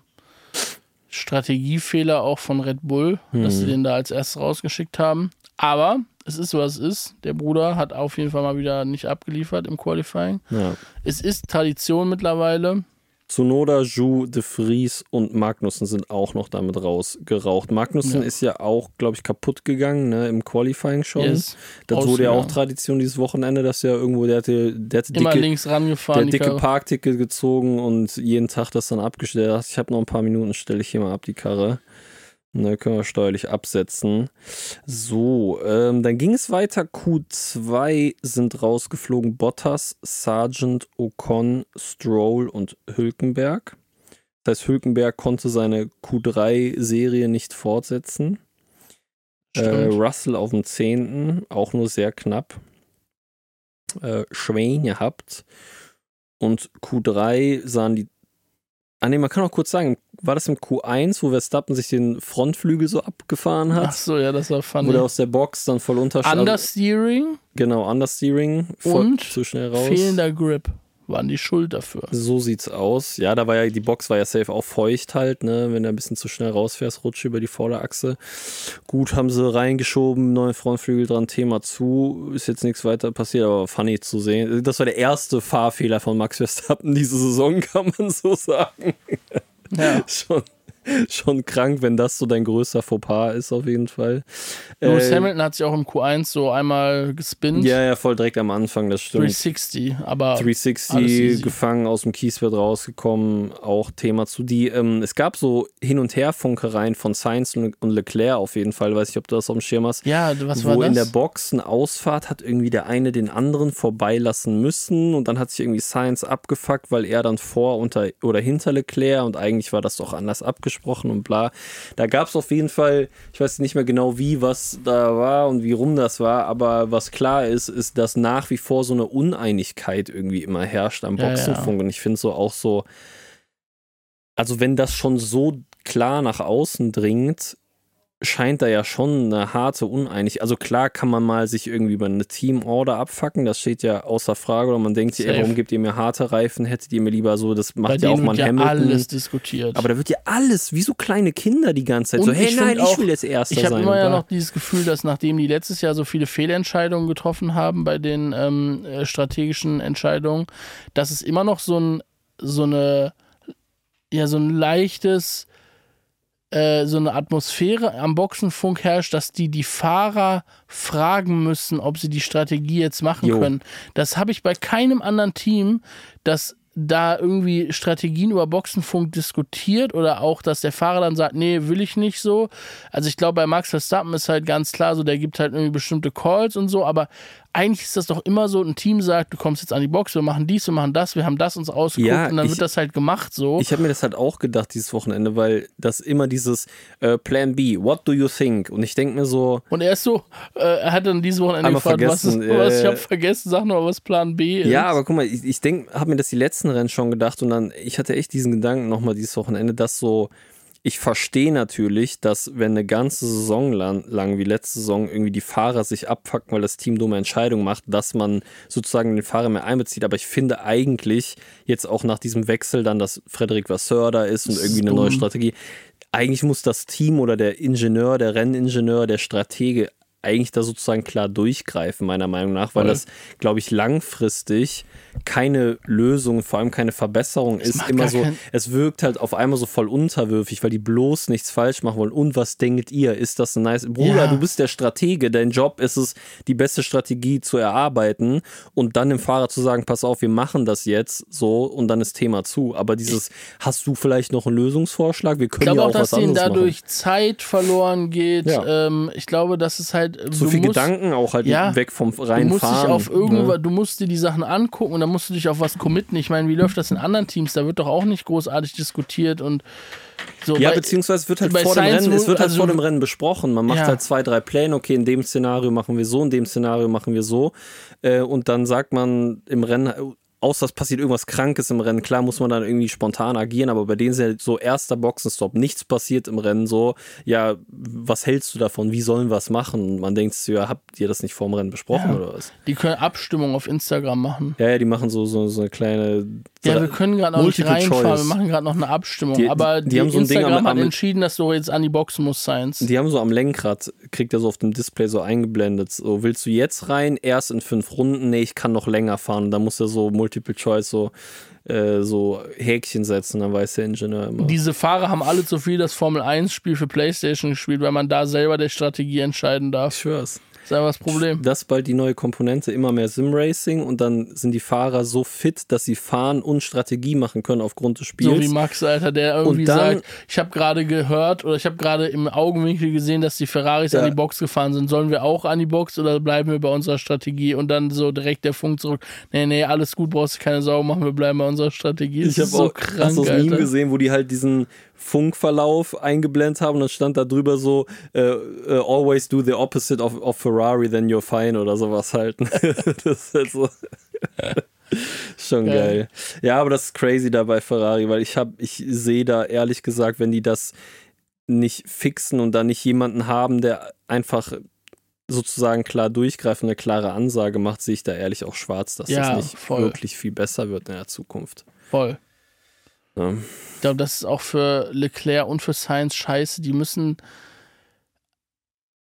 C: Strategiefehler auch von Red Bull, dass sie
B: Hm.
C: den da als erstes rausgeschickt haben. Aber es ist, was es ist. Der Bruder hat auf jeden Fall mal wieder nicht abgeliefert im Qualifying.
B: Ja.
C: Es ist Tradition mittlerweile.
B: Tsunoda, Ju, De Vries und Magnussen sind auch noch damit rausgeraucht. Magnussen
C: Ja.
B: ist ja auch, glaube ich, kaputt gegangen, ne, im Qualifying schon.
C: Yes.
B: Das wurde ja auch
C: Ausgegangen.
B: Tradition dieses Wochenende, dass er irgendwo, der hatte, der hatte
C: Immer
B: dicke,
C: links
B: der
C: rangefahren. die
B: dicke. Parkticket gezogen und jeden Tag das dann abgestellt. Ich habe noch ein paar Minuten, stelle ich hier mal ab die Karre. Dann können wir steuerlich absetzen. So, ähm, dann ging es weiter. Q2 sind rausgeflogen. Bottas, Sargent, Ocon, Stroll und Hülkenberg. Das heißt, Hülkenberg konnte seine Q3-Serie nicht fortsetzen. Äh. Russell auf dem 10. auch nur sehr knapp. Äh, Schwein gehabt. Und Q3 sahen die. Ah ne, man kann auch kurz sagen, war das im Q1, wo Verstappen sich den Frontflügel so abgefahren hat?
C: Ach so, ja, das war funny.
B: Wo der aus der Box dann voll untersteigt.
C: Understeering
B: Genau, Understeering.
C: Und
B: zu schnell raus.
C: fehlender Grip waren die Schuld dafür.
B: So sieht's aus. Ja, da war ja, die Box war ja safe auch feucht halt, ne? Wenn du ein bisschen zu schnell rausfährst, rutsche über die Vorderachse. Gut, haben sie reingeschoben, neuen Frontflügel dran, Thema zu. Ist jetzt nichts weiter passiert, aber funny zu sehen. Das war der erste Fahrfehler von Max Verstappen diese Saison, (laughs) kann man so sagen.
C: Ja. (laughs)
B: schon, (laughs) schon krank, wenn das so dein größter Fauxpas ist, auf jeden Fall.
C: Lewis
B: Äh,
C: Hamilton hat sich auch im Q1 so einmal gespinnt.
B: Ja, ja, voll direkt am Anfang, das stimmt.
C: 360, aber alles
B: 360
C: easy.
B: gefangen, aus dem Kiesbett rausgekommen, auch Thema zu die. Ähm, es gab so Hin- und Her-Funkereien von Sainz und und Leclerc auf jeden Fall, weiß ich, ob du das auf dem Schirm hast.
C: ja, was
B: wo
C: war das?
B: in der Box eine Ausfahrt hat irgendwie der eine den anderen vorbeilassen müssen und dann hat sich irgendwie Sainz abgefuckt, weil er dann vor unter oder hinter Leclerc und eigentlich war das doch anders abgesprochen und bla. Da gab es auf jeden Fall, ich weiß nicht mehr genau wie, was da war und wie rum das war, aber was klar ist, ist, dass nach wie vor so eine Uneinigkeit irgendwie immer herrscht am
C: Ja,
B: Boxenfunk und ich finde so auch so, also wenn das schon so klar nach außen dringt, scheint da ja schon eine harte Uneinigkeit. Also klar kann man mal sich irgendwie über eine Teamorder abfacken, das steht ja außer Frage. Oder man denkt sich, ey, warum gebt ihr mir harte Reifen? Hättet ihr mir lieber so, das macht ja auch mal ein
C: ja
B: Hamilton.
C: alles diskutiert.
B: aber da wird ja alles, wie so kleine Kinder die ganze Zeit.
C: Und
B: so, hey,
C: ich
B: nein, ich will jetzt Erster
C: ich habe
B: sein.
C: immer
B: und
C: ja
B: bla.
C: noch dieses Gefühl, dass nachdem die letztes Jahr so viele Fehlentscheidungen getroffen haben bei den ähm, äh, strategischen Entscheidungen, dass es immer noch so ein so eine ja so ein leichtes äh, so eine Atmosphäre am Boxenfunk herrscht, dass die die Fahrer fragen müssen, ob sie die Strategie jetzt machen
B: Jo.
C: können. Das habe ich bei keinem anderen Team, dass da irgendwie Strategien über Boxenfunk diskutiert oder auch, dass der Fahrer dann sagt, nee, will ich nicht so. Also ich glaube, bei Max Verstappen ist halt ganz klar so, der gibt halt irgendwie bestimmte Calls und so, aber eigentlich ist das doch immer so, ein Team sagt, du kommst jetzt an die Box, wir machen dies, wir machen das, wir haben das uns ausgeguckt
B: Ja,
C: und dann
B: ich-
C: wird das halt gemacht so.
B: Ich habe mir das halt auch gedacht dieses Wochenende, weil das immer dieses äh, Plan B, what do you think? Und ich denke mir so,
C: Und er ist so, äh, er hat dann dieses Wochenende gefragt, was, ist, was ich
B: äh,
C: habe vergessen, sag nur, was Plan B ist.
B: Ja, aber guck mal, ich, ich denke, habe mir das die letzten Rennen schon gedacht und dann, ich hatte echt diesen Gedanken nochmal dieses Wochenende, dass so, ich verstehe natürlich, dass wenn eine ganze Saison lang, lang wie letzte Saison irgendwie die Fahrer sich abfacken, weil das Team dumme Entscheidungen macht, dass man sozusagen den Fahrer mehr einbezieht. Aber ich finde eigentlich jetzt auch nach diesem Wechsel dann, dass Frederik Vasseur da ist und irgendwie eine neue. Strategie. Eigentlich muss das Team oder der Ingenieur, der Renningenieur, der Stratege eigentlich da sozusagen klar durchgreifen, meiner Meinung nach, weil
C: Voll.
B: das, glaube ich, langfristig keine Lösung, vor allem keine Verbesserung ist.
C: macht
B: Immer so,
C: kein-
B: es wirkt halt auf einmal so voll unterwürfig, weil die bloß nichts falsch machen wollen. Und was denkt ihr? Ist das ein nice? Bruder,
C: Ja.
B: du bist der Stratege. Dein Job ist es, die beste Strategie zu erarbeiten und dann dem Fahrer zu sagen, pass auf, wir machen das jetzt so und dann ist Thema zu. Aber dieses, hast du vielleicht noch einen Lösungsvorschlag? Wir
C: Ich
B: können
C: glaube
B: ja
C: auch,
B: auch
C: dass
B: was anderes
C: dadurch Zeit verloren geht.
B: Ja.
C: Ähm, ich glaube, dass es halt.
B: Zu
C: du
B: viel
C: musst,
B: Gedanken auch halt
C: Ja.
B: weg vom
C: Du
B: reinen
C: musst
B: Fahren.
C: dich auf irgendwas,
B: ne?
C: du musst dir die Sachen angucken und dann musst du dich auf was committen. Ich meine, wie läuft das in anderen Teams? Da wird doch auch nicht großartig diskutiert und so.
B: Ja,
C: bei-
B: beziehungsweise wird halt vor dem
C: Science
B: Rennen, es wird halt
C: also-
B: vor dem Rennen besprochen. Man macht
C: Ja.
B: halt zwei, drei Pläne, okay, in dem Szenario machen wir so, in dem Szenario machen wir so. Äh, und dann sagt man im Rennen, äh, außer es passiert irgendwas Krankes im Rennen, klar muss man dann irgendwie spontan agieren, aber bei denen ist ja so erster Boxenstopp, nichts passiert im Rennen, so, ja, was hältst du davon? Wie sollen wir es machen? Und man denkt so, ja, habt ihr das nicht vor dem Rennen besprochen
C: Ja.
B: oder was?
C: die können Abstimmung auf Instagram machen.
B: Ja, ja, die machen so, so, so eine kleine.
C: Ja, wir können gerade noch nicht reinfahren,
B: Choice.
C: wir machen gerade noch eine Abstimmung.
B: Die-
C: aber
B: die
C: die,
B: haben so ein Ding
C: Instagram
B: am-
C: hat
B: am-
C: entschieden, dass du jetzt an die Box musst, Science.
B: Die haben so am Lenkrad, kriegt er so auf dem Display so eingeblendet. So, willst du jetzt rein? Erst in fünf Runden? Nee, ich kann noch länger fahren. Da muss er so Multiple Choice so, äh, so Häkchen setzen, dann weiß der Ingenieur immer.
C: Diese Fahrer haben alle zu viel das Formel 1-Spiel für PlayStation gespielt, weil man da selber der Strategie entscheiden darf.
B: ich schwör's.
C: Das ist einfach das Problem.
B: Das ist bald die neue Komponente, immer mehr Sim-Racing und dann sind die Fahrer so fit, dass sie fahren und Strategie machen können aufgrund des Spiels.
C: So wie Max, Alter, der irgendwie
B: dann-
C: sagt, ich habe gerade gehört oder ich habe gerade im Augenwinkel gesehen, dass die Ferraris
B: Ja.
C: an die Box gefahren sind. Sollen wir auch an die Box oder bleiben wir bei unserer Strategie? Und dann so direkt der Funk zurück. Nee, nee, alles gut, brauchst du keine Sorgen machen, wir bleiben bei unserer Strategie. Das
B: Ich habe
C: so
B: auch das Meme gesehen, wo die halt diesen Funkverlauf eingeblendet haben und dann stand da drüber so äh, äh, always do the opposite of, of Ferrari then you're fine oder sowas halt. (laughs) das ist halt so. (laughs) Schon
C: Geil.
B: Ja, aber das ist crazy da bei Ferrari, weil ich habe, ich sehe da ehrlich gesagt, wenn die das nicht fixen und da nicht jemanden haben, der einfach sozusagen klar durchgreift und eine klare Ansage macht, sehe ich da ehrlich auch schwarz, dass
C: Ja,
B: das nicht
C: voll.
B: wirklich viel besser wird in der Zukunft.
C: Voll.
B: Ja.
C: Ich glaube, das ist auch für Leclerc und für Sainz scheiße. Die müssen.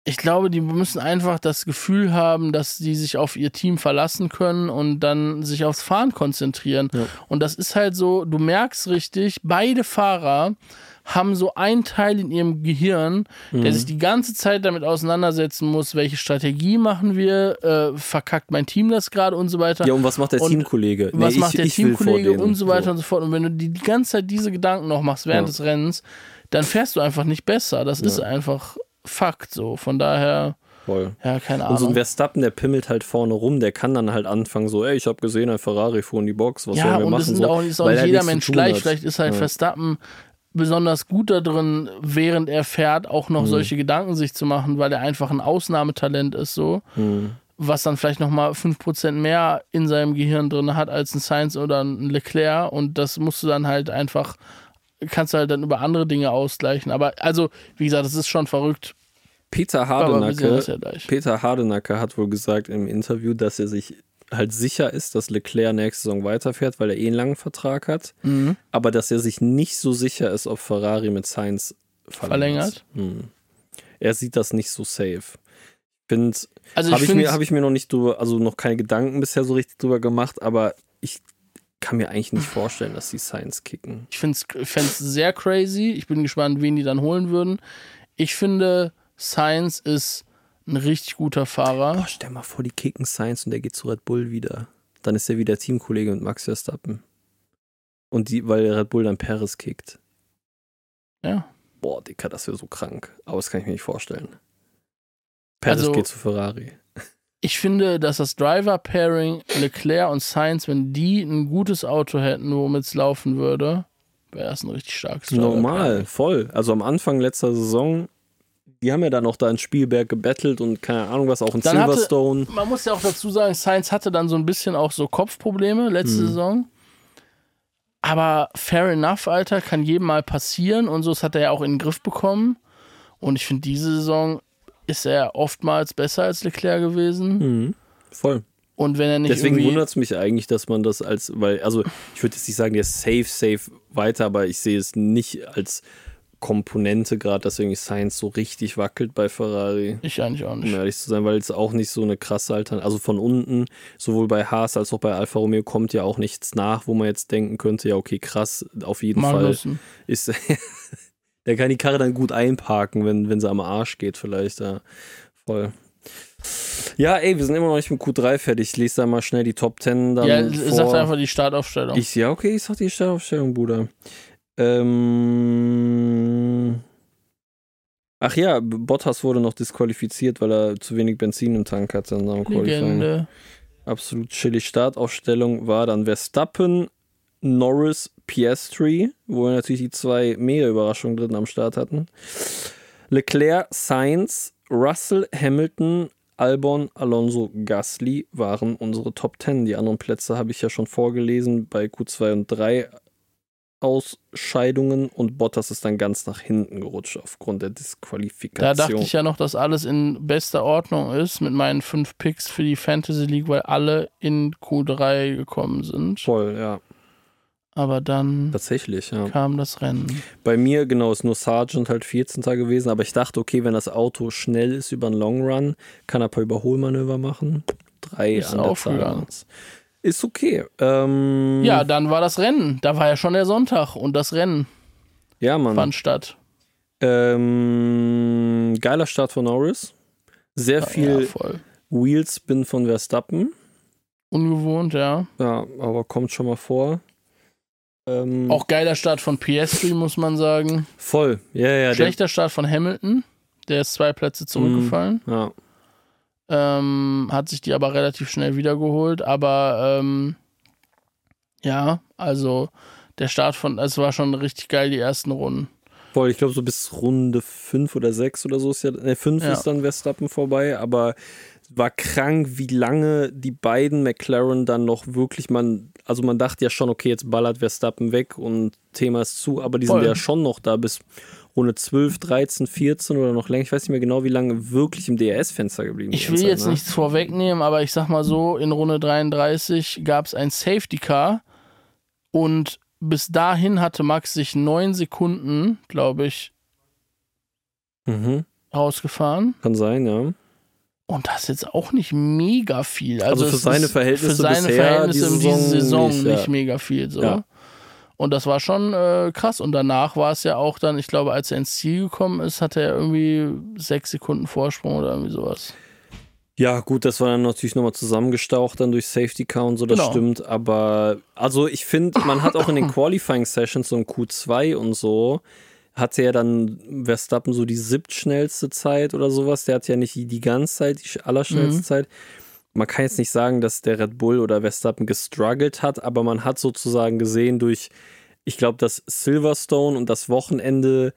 C: Ich glaube, die müssen einfach das Gefühl haben, dass sie sich auf ihr Team verlassen können und dann sich aufs Fahren konzentrieren.
B: Ja.
C: Und das ist halt so, du merkst richtig, beide Fahrer haben so einen Teil in ihrem Gehirn,
B: Mhm.
C: der sich die ganze Zeit damit auseinandersetzen muss, welche Strategie machen wir, äh, verkackt mein Team das gerade und so weiter.
B: Ja, und was macht der
C: Und
B: Teamkollege?
C: Was
B: Nee,
C: macht
B: ich,
C: der
B: will vor
C: Teamkollege und so weiter und so fort. Und wenn du die, die ganze Zeit diese Gedanken noch machst während
B: Ja.
C: des Rennens, dann fährst du einfach nicht besser. Das ist einfach Fakt so. Von daher,
B: Voll.
C: ja, keine
B: Und so ein
C: Ahnung.
B: Verstappen, der pimmelt halt vorne rum, der kann dann halt anfangen so, ey, ich habe gesehen, ein Ferrari fuhr in die Box, was
C: Ja,
B: sollen wir
C: und
B: machen?
C: sind
B: so,
C: auch, ist auch nicht
B: er
C: jeder Mensch gleich. Vielleicht ist halt
B: Ja.
C: Verstappen besonders gut da drin, während er fährt, auch
B: Mhm.
C: noch solche Gedanken sich zu machen, weil er einfach ein Ausnahmetalent ist so.
B: Hm.
C: was dann vielleicht nochmal 5% mehr in seinem Gehirn drin hat als ein Sainz oder ein Leclerc und das musst du dann halt einfach, kannst du halt dann über andere Dinge ausgleichen. Aber also, wie gesagt, das ist schon verrückt.
B: Peter Hardenacke,
C: ja.
B: Peter Hardenacke hat wohl gesagt im Interview, dass er sich halt sicher ist, dass Leclerc nächste Saison weiterfährt, weil er eh einen langen Vertrag hat,
C: Mhm.
B: aber dass er sich nicht so sicher ist, ob Ferrari mit Sainz verlängert.
C: Verlängert.
B: Hm. Er sieht das nicht so safe. Finde
C: Also
B: Habe
C: ich
B: ich, mir,
C: finde,
B: hab ich mir noch nicht drüber, also noch keine Gedanken bisher so richtig drüber gemacht, aber ich kann mir eigentlich nicht vorstellen, dass die Science kicken.
C: ich finde es sehr crazy. Ich bin gespannt, wen die dann holen würden. Ich finde, Sainz ist ein richtig guter Fahrer.
B: Boah, stell mal vor, die kicken Science und der geht zu Red Bull wieder. Dann ist er wieder Teamkollege mit Max Verstappen. Und die, weil Red Bull dann Paris kickt.
C: Ja.
B: Boah, Dicker, das wäre so krank. Aber das kann ich mir nicht vorstellen. Paris
C: Also-
B: geht zu Ferrari.
C: Ich finde, dass das Driver-Pairing Leclerc und Sainz, wenn die ein gutes Auto hätten, womit es laufen würde, wäre das ein richtig starkes
B: Normal, voll. Also am Anfang letzter Saison, die haben ja dann auch da in Spielberg gebettelt und keine Ahnung was, auch in
C: Dann hatte-
B: Silverstone.
C: Man muss ja auch dazu sagen, Sainz hatte dann so ein bisschen auch so Kopfprobleme letzte
B: Mhm.
C: Saison. Aber fair enough, Alter, kann jedem mal passieren und so, das hat er ja auch in den Griff bekommen. Und ich finde, diese Saison ist er oftmals besser als Leclerc gewesen.
B: Mhm. Voll.
C: Und wenn er nicht
B: Deswegen wundert es mich eigentlich, dass man das als, weil, also ich würde jetzt nicht sagen, der ist safe, safe weiter, aber ich sehe es nicht als Komponente gerade, dass irgendwie Science so richtig wackelt bei Ferrari.
C: Ich eigentlich auch
B: Um
C: nicht.
B: ehrlich zu sein, weil es auch nicht so eine krasse Alternative, also von unten, sowohl bei Haas als auch bei Alfa Romeo kommt ja auch nichts nach, wo man jetzt denken könnte, ja okay, krass, auf jeden
C: Magnussen.
B: Fall ist, (laughs) der kann die Karre dann gut einparken, wenn, wenn sie am Arsch geht vielleicht, ja, voll. Ja, ey, wir sind immer noch nicht mit Q3 fertig. Ich lese da mal schnell die Top 10 dann
C: Ja,
B: vor.
C: sagt einfach die Startaufstellung.
B: Ich, ja, okay, ich sag die Startaufstellung, Bruder. Ähm. Ach ja, Bottas wurde noch disqualifiziert, weil er zu wenig Benzin im Tank hatte.
C: Legende.
B: Absolut chillig. Startaufstellung war dann Verstappen, Norris, Piastri, wo wir natürlich die zwei mega Überraschungen drin am Start hatten. Leclerc, Sainz, Russell, Hamilton, Albon, Alonso, Gasly waren unsere Top 10. Die anderen Plätze habe ich ja schon vorgelesen bei Q2 und 3 Ausscheidungen und Bottas ist dann ganz nach hinten gerutscht aufgrund der
C: Da
B: Disqualifikation.
C: dachte ich ja noch, dass alles in bester Ordnung ist mit meinen fünf Picks für die Fantasy League, weil alle in Q3 gekommen sind.
B: Voll, ja.
C: Aber dann
B: Tatsächlich, ja.
C: kam das Rennen.
B: Bei mir, genau, ist nur Sargent halt 14. gewesen, aber ich dachte, okay, wenn das Auto schnell ist über einen Long Run, kann er ein paar Überholmanöver machen. Drei
C: Ist
B: an der. Zahl. Ist okay. Ähm,
C: Ja, dann war das Rennen. Da war ja schon der Sonntag und das Rennen
B: ja, Mann.
C: fand statt.
B: Ähm, geiler Start von Norris. Sehr
C: Ja,
B: viel
C: voll.
B: Wheelspin von Verstappen.
C: Ungewohnt, ja.
B: Ja, aber kommt schon mal vor. Ähm,
C: Auch geiler Start von Piastri, muss man sagen.
B: voll. Ja, ja,
C: Schlechter Start von Hamilton. Der ist zwei Plätze zurückgefallen.
B: ja.
C: Ähm, hat sich die aber relativ schnell wiedergeholt. Aber ähm, ja, also der Start von, es war schon richtig geil, die ersten Runden.
B: Voll, ich glaube, so bis Runde 5 oder 6 oder so ist ja, ne, 5
C: Ja.
B: ist dann Verstappen vorbei, aber war krank, wie lange die beiden McLaren dann noch wirklich, man, also man dachte ja schon, okay, jetzt ballert Verstappen weg und Thema ist zu, aber die
C: Voll.
B: sind ja schon noch da bis Runde 12, 13, 14 oder noch länger, ich weiß nicht mehr genau, wie lange wirklich im DRS-Fenster geblieben
C: Ich
B: die
C: will
B: Zeit,
C: jetzt
B: ne?
C: nichts vorwegnehmen, aber ich sag mal so, in Runde 33 gab es ein Safety Car und bis dahin hatte Max sich neun Sekunden, glaube ich,
B: Mhm.
C: rausgefahren.
B: Kann sein, ja.
C: Und das ist jetzt auch nicht mega viel.
B: Also
C: Also,
B: für seine
C: ist
B: Verhältnisse
C: für seine
B: bisher
C: Verhältnisse in dieser
B: Saison nicht,
C: nicht,
B: ja.
C: mega viel. So.
B: Ja.
C: Und das war schon äh, krass. Und danach war es ja auch dann, ich glaube, als er ins Ziel gekommen ist, hatte er irgendwie sechs Sekunden Vorsprung oder irgendwie sowas.
B: Ja, gut, das war dann natürlich nochmal zusammengestaucht dann durch Safety Car und so, das
C: Genau.
B: stimmt. Aber also ich finde, man hat auch in den (coughs) Qualifying Sessions so ein Q2 und so, hatte ja dann Verstappen so die siebtschnellste Zeit oder sowas. Der hat ja nicht die ganze Zeit die allerschnellste
C: Mhm.
B: Zeit. Man kann jetzt nicht sagen, dass der Red Bull oder Verstappen gestruggelt hat, aber man hat sozusagen gesehen durch, ich glaube, dass Silverstone und das Wochenende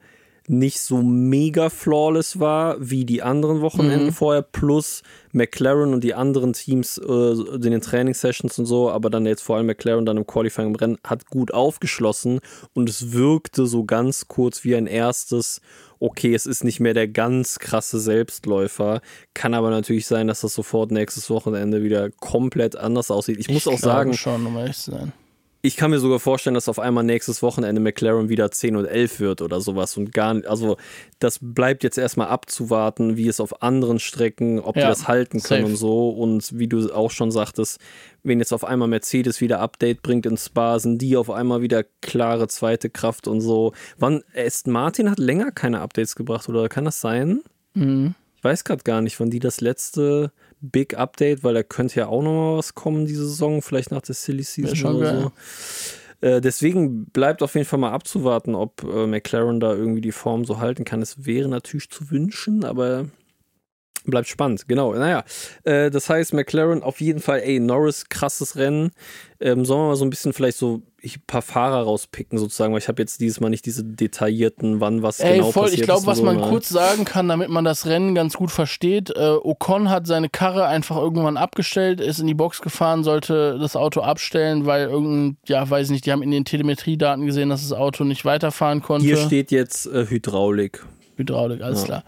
B: nicht so mega flawless war wie die anderen Wochenenden
C: Mhm.
B: vorher, plus McLaren und die anderen Teams äh, in den Trainingssessions und so, aber dann jetzt vor allem McLaren dann im Qualifying im Rennen hat gut aufgeschlossen und es wirkte so ganz kurz wie ein erstes, okay, es ist nicht mehr der ganz krasse Selbstläufer, kann aber natürlich sein, dass das sofort nächstes Wochenende wieder komplett anders aussieht. Ich muss auch
C: glaube
B: sagen,
C: schon, um ehrlich zu sein.
B: Ich kann mir sogar vorstellen, dass auf einmal nächstes Wochenende McLaren wieder 10 und 11 wird oder sowas und gar nicht, also das bleibt jetzt erstmal abzuwarten, wie es auf anderen Strecken, ob die
C: Ja,
B: das halten können
C: safe.
B: und so und wie du auch schon sagtest, wenn jetzt auf einmal Mercedes wieder Update bringt in Spa, sind die auf einmal wieder klare zweite Kraft und so. Wann, Aston Martin hat länger keine Updates gebracht oder kann das sein?
C: Mhm.
B: Ich weiß gerade gar nicht, wann die das letzte Big Update, weil da könnte ja auch noch mal was kommen diese Saison, vielleicht nach der Silly Season
C: schon
B: oder
C: geil.
B: so. Äh, deswegen bleibt auf jeden Fall mal abzuwarten, ob äh, McLaren da irgendwie die Form so halten kann. Es wäre natürlich zu wünschen, aber bleibt spannend. Genau, naja. Äh, das heißt, McLaren auf jeden Fall, ey, Norris, krasses Rennen. Ähm, sollen wir mal so ein bisschen vielleicht so ein paar Fahrer rauspicken sozusagen, weil ich habe jetzt dieses Mal nicht diese detaillierten, wann was
C: Ey,
B: genau
C: voll,
B: passiert
C: ich glaube, was
B: so,
C: man
B: ne?
C: kurz sagen kann, damit man das Rennen ganz gut versteht, äh, Ocon hat seine Karre einfach irgendwann abgestellt, ist in die Box gefahren, sollte das Auto abstellen, weil irgendein, ja, weiß nicht, die haben in den Telemetriedaten gesehen, dass das Auto nicht weiterfahren konnte.
B: Hier steht jetzt äh, Hydraulik.
C: Hydraulik, alles
B: Ja.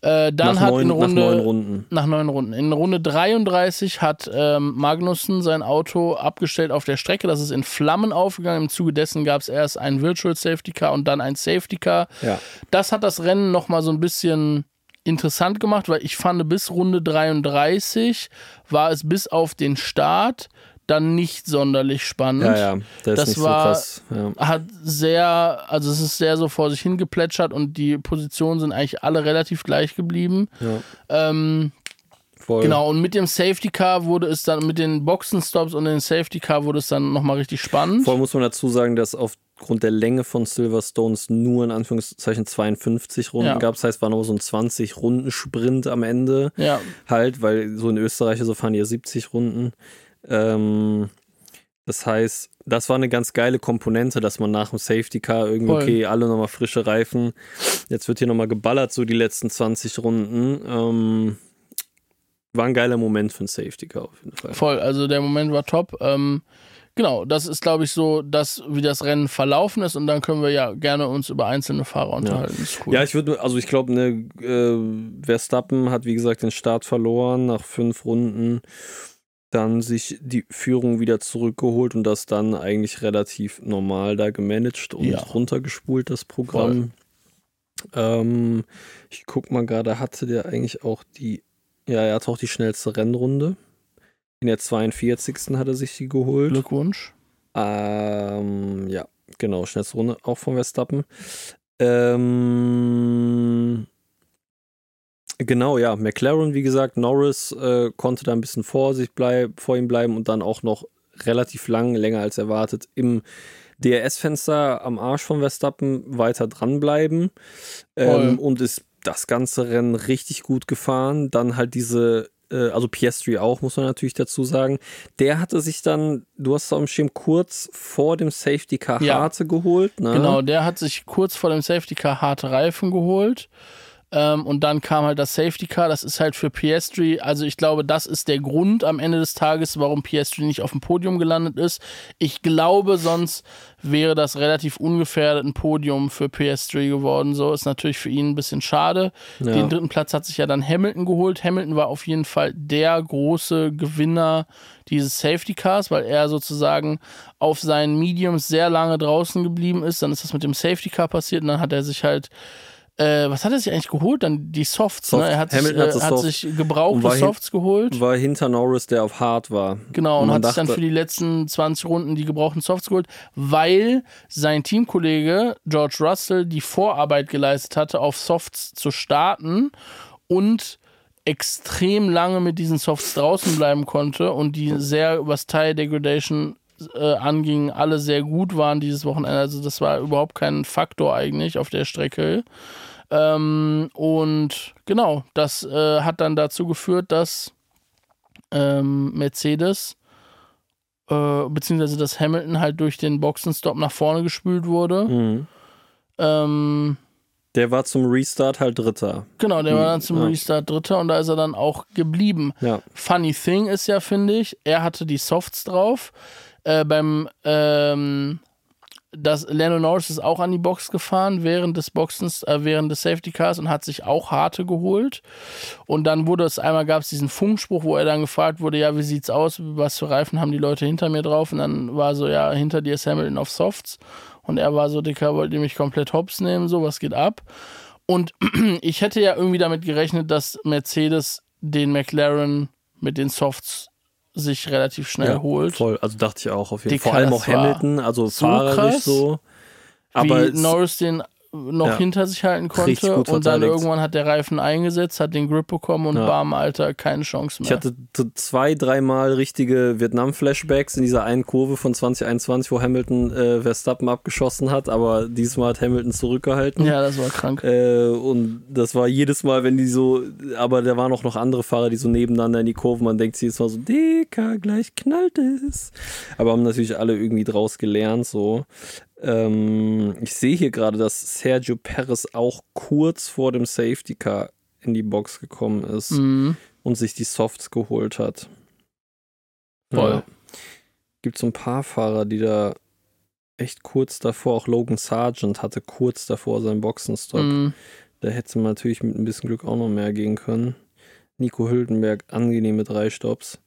C: klar. Äh, dann
B: nach,
C: hat
B: neun,
C: in Runde,
B: nach neun Runden.
C: nach neun Runden. In Runde 33 hat ähm, Magnussen sein Auto abgestellt auf der Strecke. Das ist in Flammen aufgegangen. Im Zuge dessen gab es erst ein Virtual Safety Car und dann ein Safety Car.
B: Ja.
C: Das hat das Rennen nochmal so ein bisschen interessant gemacht, weil ich fand, bis Runde 33 war es bis auf den Start dann nicht sonderlich spannend.
B: Ja, ja, das,
C: Das war-
B: so krass. Ja.
C: Hat sehr, also es ist sehr so vor sich hingeplätschert und die Positionen sind eigentlich alle relativ gleich geblieben.
B: Ja,
C: Ähm,
B: voll.
C: Genau, und mit dem Safety Car wurde es dann, mit den Boxenstops und den Safety Car wurde es dann nochmal richtig spannend.
B: Voll muss man dazu sagen, dass aufgrund der Länge von Silverstones nur in Anführungszeichen 52 Runden
C: Ja.
B: gab. Das heißt, es war nur so ein 20-Runden-Sprint am Ende.
C: Ja,
B: Halt, weil so in Österreich so fahren die ja 70 Runden. Ähm, das heißt, das war eine ganz geile Komponente, dass man nach dem Safety Car irgendwie,
C: Voll.
B: okay, alle nochmal frische Reifen. Jetzt wird hier nochmal geballert, so die letzten 20 Runden. Ähm, war ein geiler Moment für ein Safety Car auf jeden Fall.
C: voll. Also der Moment war top. Ähm, genau, das ist, glaube ich, so, dass, wie das Rennen verlaufen ist und dann können wir ja gerne uns über einzelne Fahrer unterhalten. Ist cool.
B: Ja, ich würde, also ich glaube, ne, äh, Verstappen hat wie gesagt den Start verloren nach fünf Runden, dann sich die Führung wieder zurückgeholt und das dann eigentlich relativ normal da gemanagt und
C: Ja.
B: runtergespult, das Programm. Ähm, ich guck mal gerade, hatte der eigentlich auch die, ja, er hatte auch die schnellste Rennrunde. In der 42. hat er sich die geholt.
C: Glückwunsch.
B: Ähm, ja, genau, schnellste Runde auch von Verstappen. Ähm, genau, ja, McLaren, wie gesagt, Norris äh, konnte da ein bisschen vor sich bleib, vor ihm bleiben und dann auch noch relativ lang, länger als erwartet, im DRS-Fenster am Arsch von Verstappen weiter dranbleiben ähm, und ist das ganze Rennen richtig gut gefahren. Dann halt diese, äh, also Piastri auch, muss man natürlich dazu sagen. Der hatte sich dann, du hast es am Schirm, kurz vor dem Safety Car
C: Ja.
B: harte geholt. Ne?
C: Genau, der hat sich kurz vor dem Safety Car harte Reifen geholt. Ähm, und dann kam halt das Safety Car. Das ist halt für Piastri, also ich glaube, das ist der Grund am Ende des Tages, warum Piastri nicht auf dem Podium gelandet ist. Ich glaube, sonst wäre das relativ ungefährdet ein Podium für Piastri geworden. So ist natürlich für ihn ein bisschen schade.
B: Ja.
C: Den dritten Platz hat sich ja dann Hamilton geholt. Hamilton war auf jeden Fall der große Gewinner dieses Safety Cars, weil er sozusagen auf seinen Mediums sehr lange draußen geblieben ist. Dann ist das mit dem Safety Car passiert und dann hat er sich halt äh, was hat er sich eigentlich geholt? Dann die Softs.
B: Soft.
C: Ne? Er hat,
B: Hamilton
C: sich,
B: hat
C: äh, hat
B: Soft.
C: sich
B: Und
C: gebrauchte Softs geholt.
B: War hinter Norris, der auf Hard war.
C: Genau, und,
B: man
C: hat sich dann
B: dachte-
C: für die letzten 20 Runden die gebrauchten Softs geholt, weil sein Teamkollege George Russell die Vorarbeit geleistet hatte, auf Softs zu starten und extrem lange mit diesen Softs draußen bleiben konnte und die sehr, was Tire Degradation äh, anging, alle sehr gut waren dieses Wochenende. Also das war überhaupt kein Faktor eigentlich auf der Strecke. Ähm, und genau, das äh, hat dann dazu geführt, dass ähm, Mercedes äh, beziehungsweise dass Hamilton halt durch den Boxenstopp nach vorne gespült wurde.
B: Mhm.
C: Ähm,
B: Der war zum Restart halt Dritter.
C: genau, der war dann zum
B: ja.
C: Restart Dritter und da ist er dann auch geblieben.
B: Ja.
C: Funny thing ist ja, finde ich, er hatte die Softs drauf. Äh, beim ähm, das Lando Norris ist auch an die Box gefahren während des Boxens, äh, während des Safety Cars und hat sich auch harte geholt. Und dann wurde es einmal gab es diesen Funkspruch, wo er dann gefragt wurde, ja, wie sieht's aus, was für Reifen haben die Leute hinter mir drauf? Und dann war so, ja, hinter dir ist Hamilton auf Softs. Und er war so, Dicker, wollt ihr mich komplett hops nehmen, so, was geht ab? Und (clears throat) ich hätte ja irgendwie damit gerechnet, dass Mercedes den McLaren mit den Softs sich relativ schnell
B: ja,
C: holt.
B: Voll, also dachte ich auch auf jeden Fall. Vor allem auch Hamilton, also
C: so
B: fahrerisch so. Aber
C: Norris den noch
B: Ja.
C: hinter sich halten konnte und dann irgendwann hat der Reifen eingesetzt, hat den Grip bekommen und
B: Ja.
C: bam, Alter, keine Chance mehr.
B: Ich hatte zwei, dreimal richtige Vietnam-Flashbacks in dieser einen Kurve von 2021, wo Hamilton äh, Verstappen abgeschossen hat, aber diesmal hat Hamilton zurückgehalten.
C: ja, das war krank.
B: Äh, und das war jedes Mal, wenn die so, aber da waren auch noch andere Fahrer, die so nebeneinander in die Kurve, man denkt sich jetzt mal so, Dicker, gleich knallt es. Aber haben natürlich alle irgendwie draus gelernt, so. Ähm, ich sehe hier gerade, dass Sergio Perez auch kurz vor dem Safety Car in die Box gekommen ist
C: Mhm.
B: und sich die Softs geholt hat.
C: Voll.
B: Gibt so ein paar Fahrer, die da echt kurz davor, auch Logan Sargent hatte kurz davor seinen Boxenstopp.
C: Mhm.
B: Da hätte man natürlich mit ein bisschen Glück auch noch mehr gehen können. Nico Hülkenberg, angenehme drei Stops.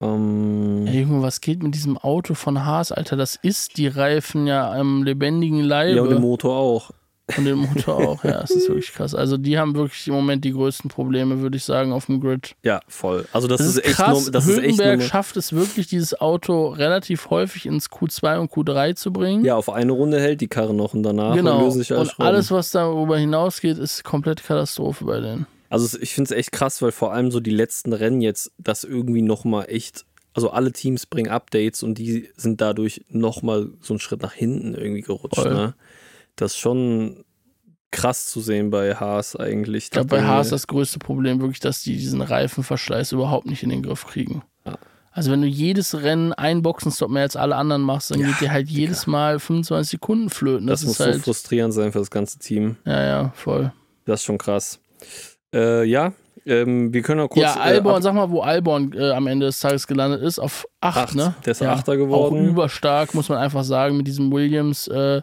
B: Ähm,
C: Ja, Junge, was geht mit diesem Auto von Haas, Alter? Das ist die Reifen ja am lebendigen Leibe.
B: ja, und den Motor auch.
C: Und den Motor auch, ja, das ist wirklich krass. Also die haben wirklich im Moment die größten Probleme, würde ich sagen, auf dem Grid.
B: Ja, voll. Also das,
C: Das,
B: ist,
C: ist
B: echt
C: krass.
B: nur, das ist echt
C: Hülkenberg schafft es wirklich, dieses Auto relativ häufig ins Q2 und Q3 zu bringen.
B: Ja, auf eine Runde hält die Karre noch und danach
C: genau.
B: lösen sich alle
C: Und alles, was darüber hinausgeht, ist komplett Katastrophe bei denen.
B: Also ich finde es echt krass, weil vor allem so die letzten Rennen jetzt das irgendwie nochmal echt, also alle Teams bringen Updates und die sind dadurch nochmal so einen Schritt nach hinten irgendwie gerutscht.
C: Voll.
B: Ne? Das ist schon krass zu sehen bei Haas eigentlich.
C: Ich glaube, bei Haas das größte Problem wirklich, dass die diesen Reifenverschleiß überhaupt nicht in den Griff kriegen.
B: Ja.
C: Also wenn du jedes Rennen einen Boxenstopp mehr als alle anderen machst, dann
B: Ja,
C: geht dir halt jedes Mal 25 Sekunden flöten.
B: Das,
C: Das,
B: muss
C: halt,
B: so frustrierend sein für das ganze Team.
C: ja, ja, voll.
B: Das ist schon krass. Äh, ja, ähm, wir können noch kurz.
C: ja,
B: äh,
C: Albon,
B: ab-
C: sag mal, wo Albon äh, am Ende des Tages gelandet ist, auf 8,
B: Acht.
C: ne?
B: Der ist
C: ja,
B: Achter geworden.
C: Auch überstark, muss man einfach sagen, mit diesem Williams. Äh,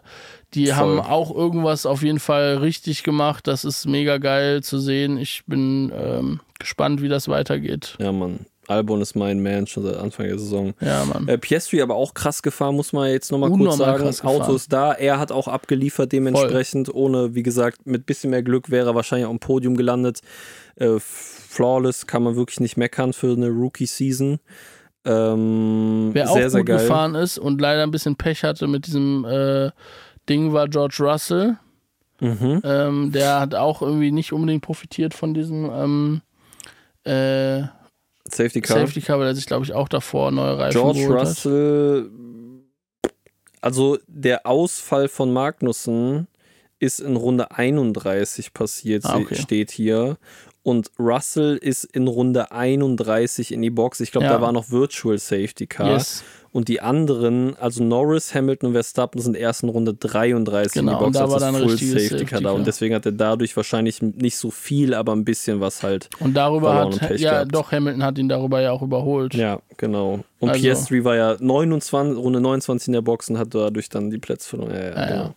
C: die
B: Voll.
C: haben auch irgendwas auf jeden Fall richtig gemacht. Das ist mega geil zu sehen. Ich bin ähm, gespannt, wie das weitergeht.
B: ja, Mann. Albon ist mein Man schon seit Anfang der Saison.
C: Ja, Mann.
B: Äh, Piastri aber auch krass gefahren, muss man jetzt nochmal kurz sagen. Auto ist da, er hat auch abgeliefert dementsprechend. Ohne, wie gesagt, mit bisschen mehr Glück wäre er wahrscheinlich dem Podium gelandet. Äh, flawless kann man wirklich nicht meckern für eine Rookie-Season. Ähm,
C: Wer
B: sehr,
C: auch
B: sehr
C: gut
B: geil.
C: gefahren ist und leider ein bisschen Pech hatte mit diesem äh, Ding, war George Russell.
B: Mhm.
C: Ähm, der hat auch irgendwie nicht unbedingt profitiert von diesem ähm, äh,
B: Safety Car.
C: Safety Car, weil er sich, glaube ich, auch davor neue Reifen
B: George
C: geholt hat.
B: Russell, also der Ausfall von Magnussen ist in Runde 31 passiert,
C: Ah, okay.
B: steht hier. Und Russell ist in Runde 31 in die Box. Ich glaube,
C: Ja.
B: da war noch Virtual Safety Car.
C: Yes.
B: Und die anderen, also Norris, Hamilton und Verstappen, sind erst in Runde 33 in
C: Genau,
B: die Box,
C: und da war dann
B: Full Safety
C: Safety
B: Car da. Und deswegen hat er dadurch wahrscheinlich nicht so viel, aber ein bisschen was halt.
C: Und darüber
B: und
C: hat,
B: Pech
C: ja,
B: gehabt.
C: doch, Hamilton hat ihn darüber ja auch überholt.
B: Ja, genau. Und
C: Also-
B: Piastri war ja 29, Runde 29 in der Box und hat dadurch dann die Plätze verloren. Ja, ja,
C: Ja,
B: genau.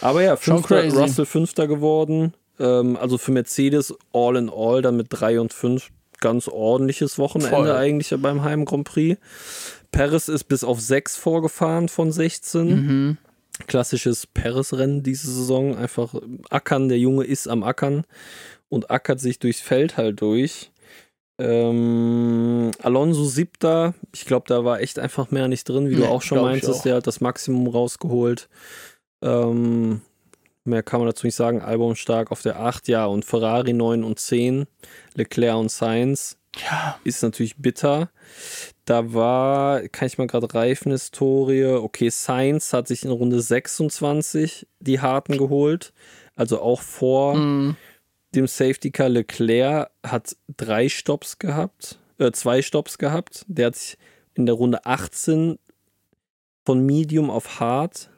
B: Aber ja, fünfter. Russell Fünfter geworden. Ähm, also für Mercedes all in all dann mit 3 und 5 ganz ordentliches Wochenende
C: Voll.
B: eigentlich beim Heim Grand Prix. Perez ist bis auf 6 vorgefahren von 16.
C: Mhm.
B: Klassisches Perez-Rennen diese Saison. Einfach ackern, der Junge ist am Ackern und ackert sich durchs Feld halt durch. Ähm, Alonso siebter, ich glaube, da war echt einfach mehr nicht drin, wie du
C: Nee,
B: auch schon meintest,
C: auch.
B: der hat das Maximum rausgeholt. Ähm, mehr kann man dazu nicht sagen. Album stark auf der 8, ja, und Ferrari 9 und 10, Leclerc und Sainz
C: Ja,
B: ist natürlich bitter. Da war, kann ich mal gerade Reifenhistorie, okay, Sainz hat sich in Runde 26 die Harten geholt, also auch vor
C: mhm.
B: dem Safety Car. Leclerc hat drei Stops gehabt, äh, zwei Stops gehabt. Der hat sich in der Runde 18 von Medium auf Hard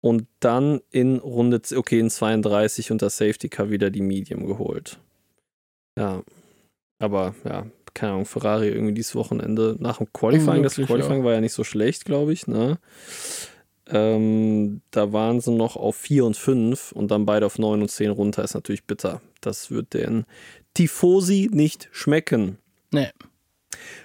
B: und dann in Runde, okay, in 32 unter Safety Car wieder die Medium geholt. Ja, aber ja, keine Ahnung, Ferrari irgendwie dieses Wochenende nach dem Qualifying, das Qualifying war ja nicht so schlecht, glaube ich, ne? Ähm, da waren sie noch auf 4 und 5 und dann beide auf 9 und 10 runter, ist natürlich bitter. Das wird den Tifosi nicht schmecken.
C: Nee.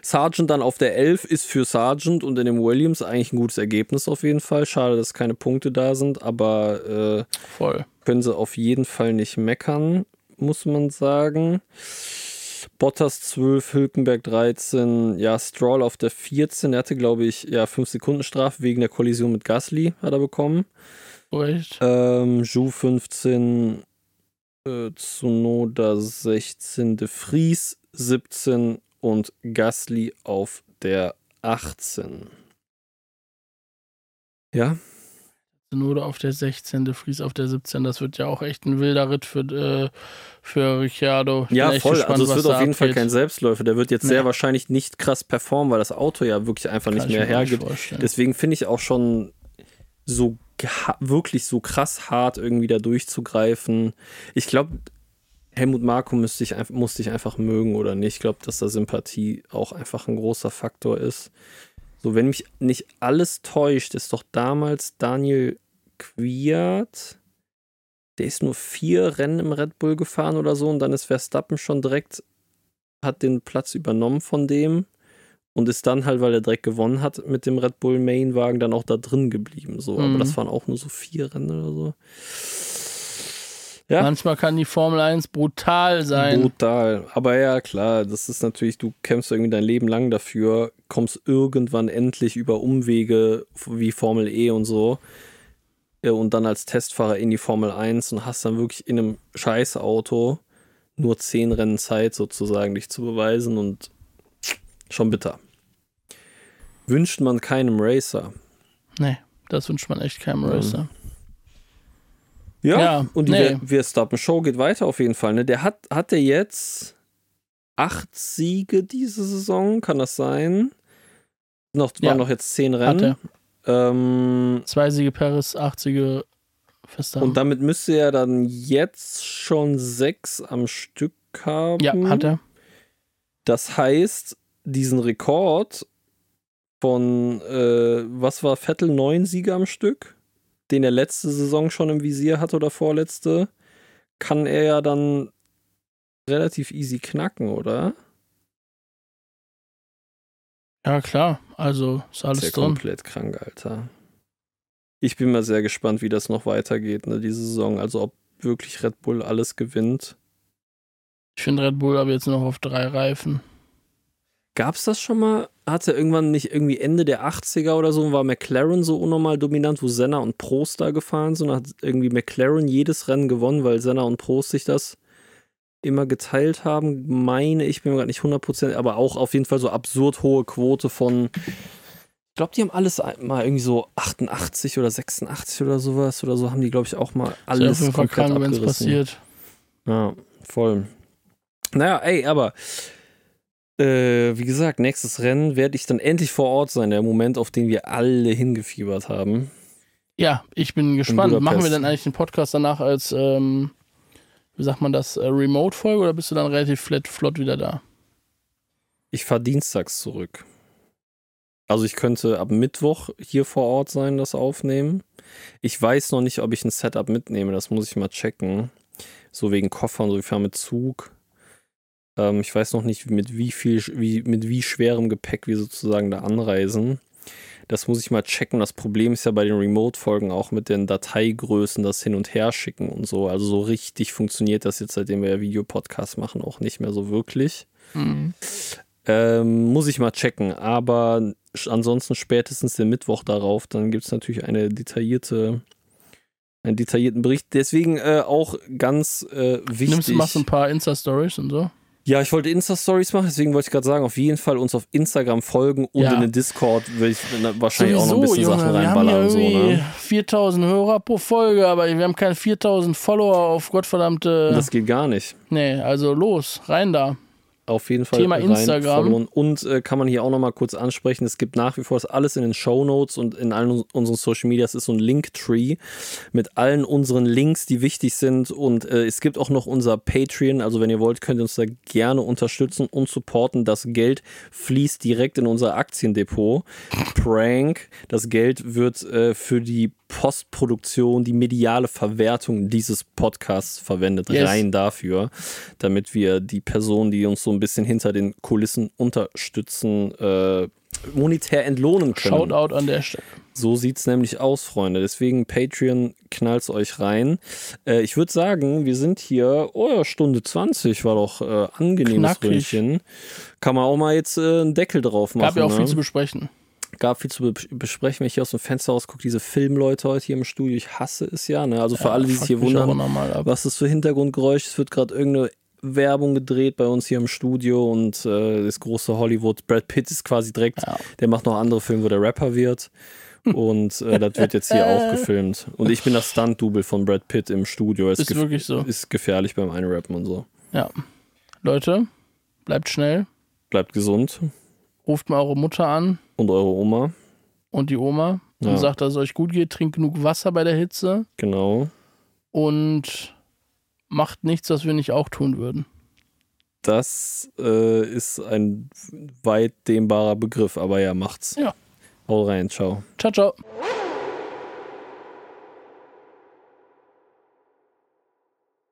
B: Sargent dann auf der 11 ist für Sargent und in dem Williams eigentlich ein gutes Ergebnis auf jeden Fall. Schade, dass keine Punkte da sind, aber äh, können sie auf jeden Fall nicht meckern, muss man sagen. Bottas 12, Hülkenberg 13, ja, Stroll auf der 14. Er hatte, glaube ich, ja, 5 Sekunden Strafe wegen der Kollision mit Gasly hat er bekommen.
C: Recht.
B: Ähm, Ju 15, äh, Tsunoda 16, De Vries 17 und Gasly auf der 18. Ja,
C: Nur auf der 16. Fries auf der 17. Das wird ja auch echt ein wilder Ritt für, äh, für Ricciardo.
B: Ja, voll.
C: gespannt,
B: also es wird auf jeden Fall kein Selbstläufer. Der wird jetzt
C: Nee.
B: sehr wahrscheinlich nicht krass performen, weil das Auto ja wirklich einfach
C: Kann
B: nicht
C: ich
B: mehr
C: nicht
B: hergibt. Deswegen finde ich auch schon so wirklich so krass hart irgendwie da durchzugreifen. Ich glaube, Helmut Marko müsste ich, musste ich einfach mögen oder nicht. Ich glaube, dass da Sympathie auch einfach ein großer Faktor ist. So, wenn mich nicht alles täuscht, ist doch damals Daniel Quiert, der ist nur vier Rennen im Red Bull gefahren oder so und dann ist Verstappen schon direkt, hat den Platz übernommen von dem und ist dann halt, weil er direkt gewonnen hat mit dem Red Bull Mainwagen, dann auch da drin geblieben. So, aber
C: Mhm.
B: das waren auch nur so vier Rennen oder so. Ja.
C: Manchmal kann die Formel 1 brutal sein.
B: Brutal. Aber ja, klar, das ist natürlich, du kämpfst irgendwie dein Leben lang dafür, kommst irgendwann endlich über Umwege wie Formel E und so und dann als Testfahrer in die Formel 1 und hast dann wirklich in einem Scheißauto nur zehn Rennen Zeit sozusagen, dich zu beweisen und schon bitter. Wünscht man keinem Racer.
C: Nee, das wünscht man echt keinem
B: Mhm.
C: Racer.
B: Ja,
C: Ja,
B: und die
C: nee.
B: Ver- Verstappen-Show geht weiter auf jeden Fall. Ne? Der hat, hat der jetzt acht Siege diese Saison, kann das sein? Noch,
C: Ja,
B: waren noch jetzt zehn
C: Hat
B: Rennen.
C: er.
B: Ähm,
C: Zwei Siege Paris, acht Siege Verstappen.
B: und damit müsste er dann jetzt schon sechs am Stück haben.
C: ja, hat er.
B: Das heißt, diesen Rekord von, äh, was war Vettel, neun Siege am Stück, den er letzte Saison schon im Visier hatte oder vorletzte, kann er ja dann relativ easy knacken, oder?
C: Ja, klar. Also ist
B: ist ja
C: alles drin.
B: komplett krank, Alter. Ich bin mal sehr gespannt, wie das noch weitergeht, ne, diese Saison. Also ob wirklich Red Bull alles gewinnt.
C: Ich finde Red Bull aber jetzt noch auf drei Reifen.
B: Gab's das schon mal? Hatte irgendwann nicht irgendwie Ende der 80er oder so, war McLaren so unnormal dominant, wo Senna und Prost da gefahren sind? Hat irgendwie McLaren jedes Rennen gewonnen, weil Senna und Prost sich das immer geteilt haben, meine ich, bin mir gerade nicht 100%, aber auch auf jeden Fall so absurd hohe Quote von, ich glaube, die haben alles mal irgendwie so 88 oder 86 oder sowas oder so, haben die, glaube ich, auch mal
C: Ist
B: alles
C: jeden Fall
B: komplett
C: krank, wenn es
B: abgerissen.
C: passiert.
B: Ja, voll. Naja, ey, aber äh, wie gesagt, nächstes Rennen werde ich dann endlich vor Ort sein, der Moment, auf den wir alle hingefiebert haben.
C: Ja, ich bin gespannt. Machen wir dann eigentlich den Podcast danach als, ähm, wie sagt man das, äh, Remote-Folge oder bist du dann relativ flat, flott wieder da?
B: Ich fahre dienstags zurück. Also ich könnte ab Mittwoch hier vor Ort sein, das aufnehmen. Ich weiß noch nicht, ob ich ein Setup mitnehme, das muss ich mal checken. So wegen Koffern, so ich fahre mit Zug. Ähm, ich weiß noch nicht, mit wie viel, wie, mit wie schwerem Gepäck wir sozusagen da anreisen. Das muss ich mal checken. Das Problem ist ja bei den Remote-Folgen auch mit den Dateigrößen, das hin und her schicken und so. Also so richtig funktioniert das jetzt, seitdem wir ja Videopodcast machen, auch nicht mehr so wirklich.
C: Mhm.
B: Ähm, muss ich mal checken. Aber ansonsten spätestens den Mittwoch darauf, dann gibt es natürlich eine detaillierte, einen detaillierten Bericht. Deswegen äh, auch ganz äh, wichtig.
C: Nimmst du machst ein paar Insta-Stories und so?
B: Ja, ich wollte Insta-Stories machen, deswegen wollte ich gerade sagen, auf jeden Fall uns auf Instagram folgen und
C: Ja.
B: in den Discord will ich na- wahrscheinlich auch noch ein bisschen
C: Junge,
B: Sachen
C: wir haben ja
B: reinballern. So, ne?
C: 4000 Hörer pro Folge, aber wir haben keine 4000 Follower auf Gottverdammte.
B: Das geht gar nicht.
C: nee, also los, rein da.
B: Auf jeden Fall.
C: Thema
B: rein
C: Instagram.
B: Und äh, kann man hier auch nochmal kurz ansprechen, es gibt nach wie vor das alles in den Show Notes und in allen unseren Social Media. Es ist so ein Linktree mit allen unseren Links, die wichtig sind. Und äh, es gibt auch noch unser Patreon. Also wenn ihr wollt, könnt ihr uns da gerne unterstützen und supporten. Das Geld fließt direkt in unser Aktiendepot. Prank. Das Geld wird äh, für die Postproduktion, die mediale Verwertung dieses Podcasts verwendet.
C: Yes.
B: Rein dafür, damit wir die Personen, die uns so ein bisschen hinter den Kulissen unterstützen, äh, monetär entlohnen können.
C: Shoutout an der Stelle.
B: So sieht's nämlich aus, Freunde. Deswegen Patreon knallt's euch rein. Äh, ich würde sagen, wir sind hier, oh ja, Stunde 20 war doch äh, angenehmes
C: Knackig.
B: Ründchen. Kann man auch mal jetzt äh, einen Deckel drauf machen.
C: Gab ja auch
B: ne?
C: viel zu besprechen.
B: gab viel zu be besprechen, wenn ich hier aus dem Fenster raus gucke, diese Filmleute heute hier im Studio, ich hasse es ja, ne? Also für alle, die sich hier wundern, was ist für Hintergrundgeräusch, es wird gerade irgendeine Werbung gedreht bei uns hier im Studio und äh, das große Hollywood, Brad Pitt ist quasi direkt,
C: Ja.
B: der macht noch andere Filme, wo der Rapper wird. Und äh, das wird jetzt hier auch (laughs) gefilmt. Und ich bin das Stunt-Double von Brad Pitt im Studio. Ist,
C: Ist wirklich so.
B: ist gefährlich beim Einrappen und so.
C: Ja. Leute, bleibt schnell.
B: Bleibt gesund.
C: Ruft mal eure Mutter an
B: Und eure Oma.
C: und die Oma und
B: Ja.
C: sagt, dass es euch gut geht. Trinkt genug Wasser bei der Hitze
B: Genau.
C: und macht nichts, was wir nicht auch tun würden.
B: Das äh, ist ein weit dehnbarer Begriff, aber ja, macht's.
C: Ja.
B: Hau rein, ciao.
C: Ciao, ciao.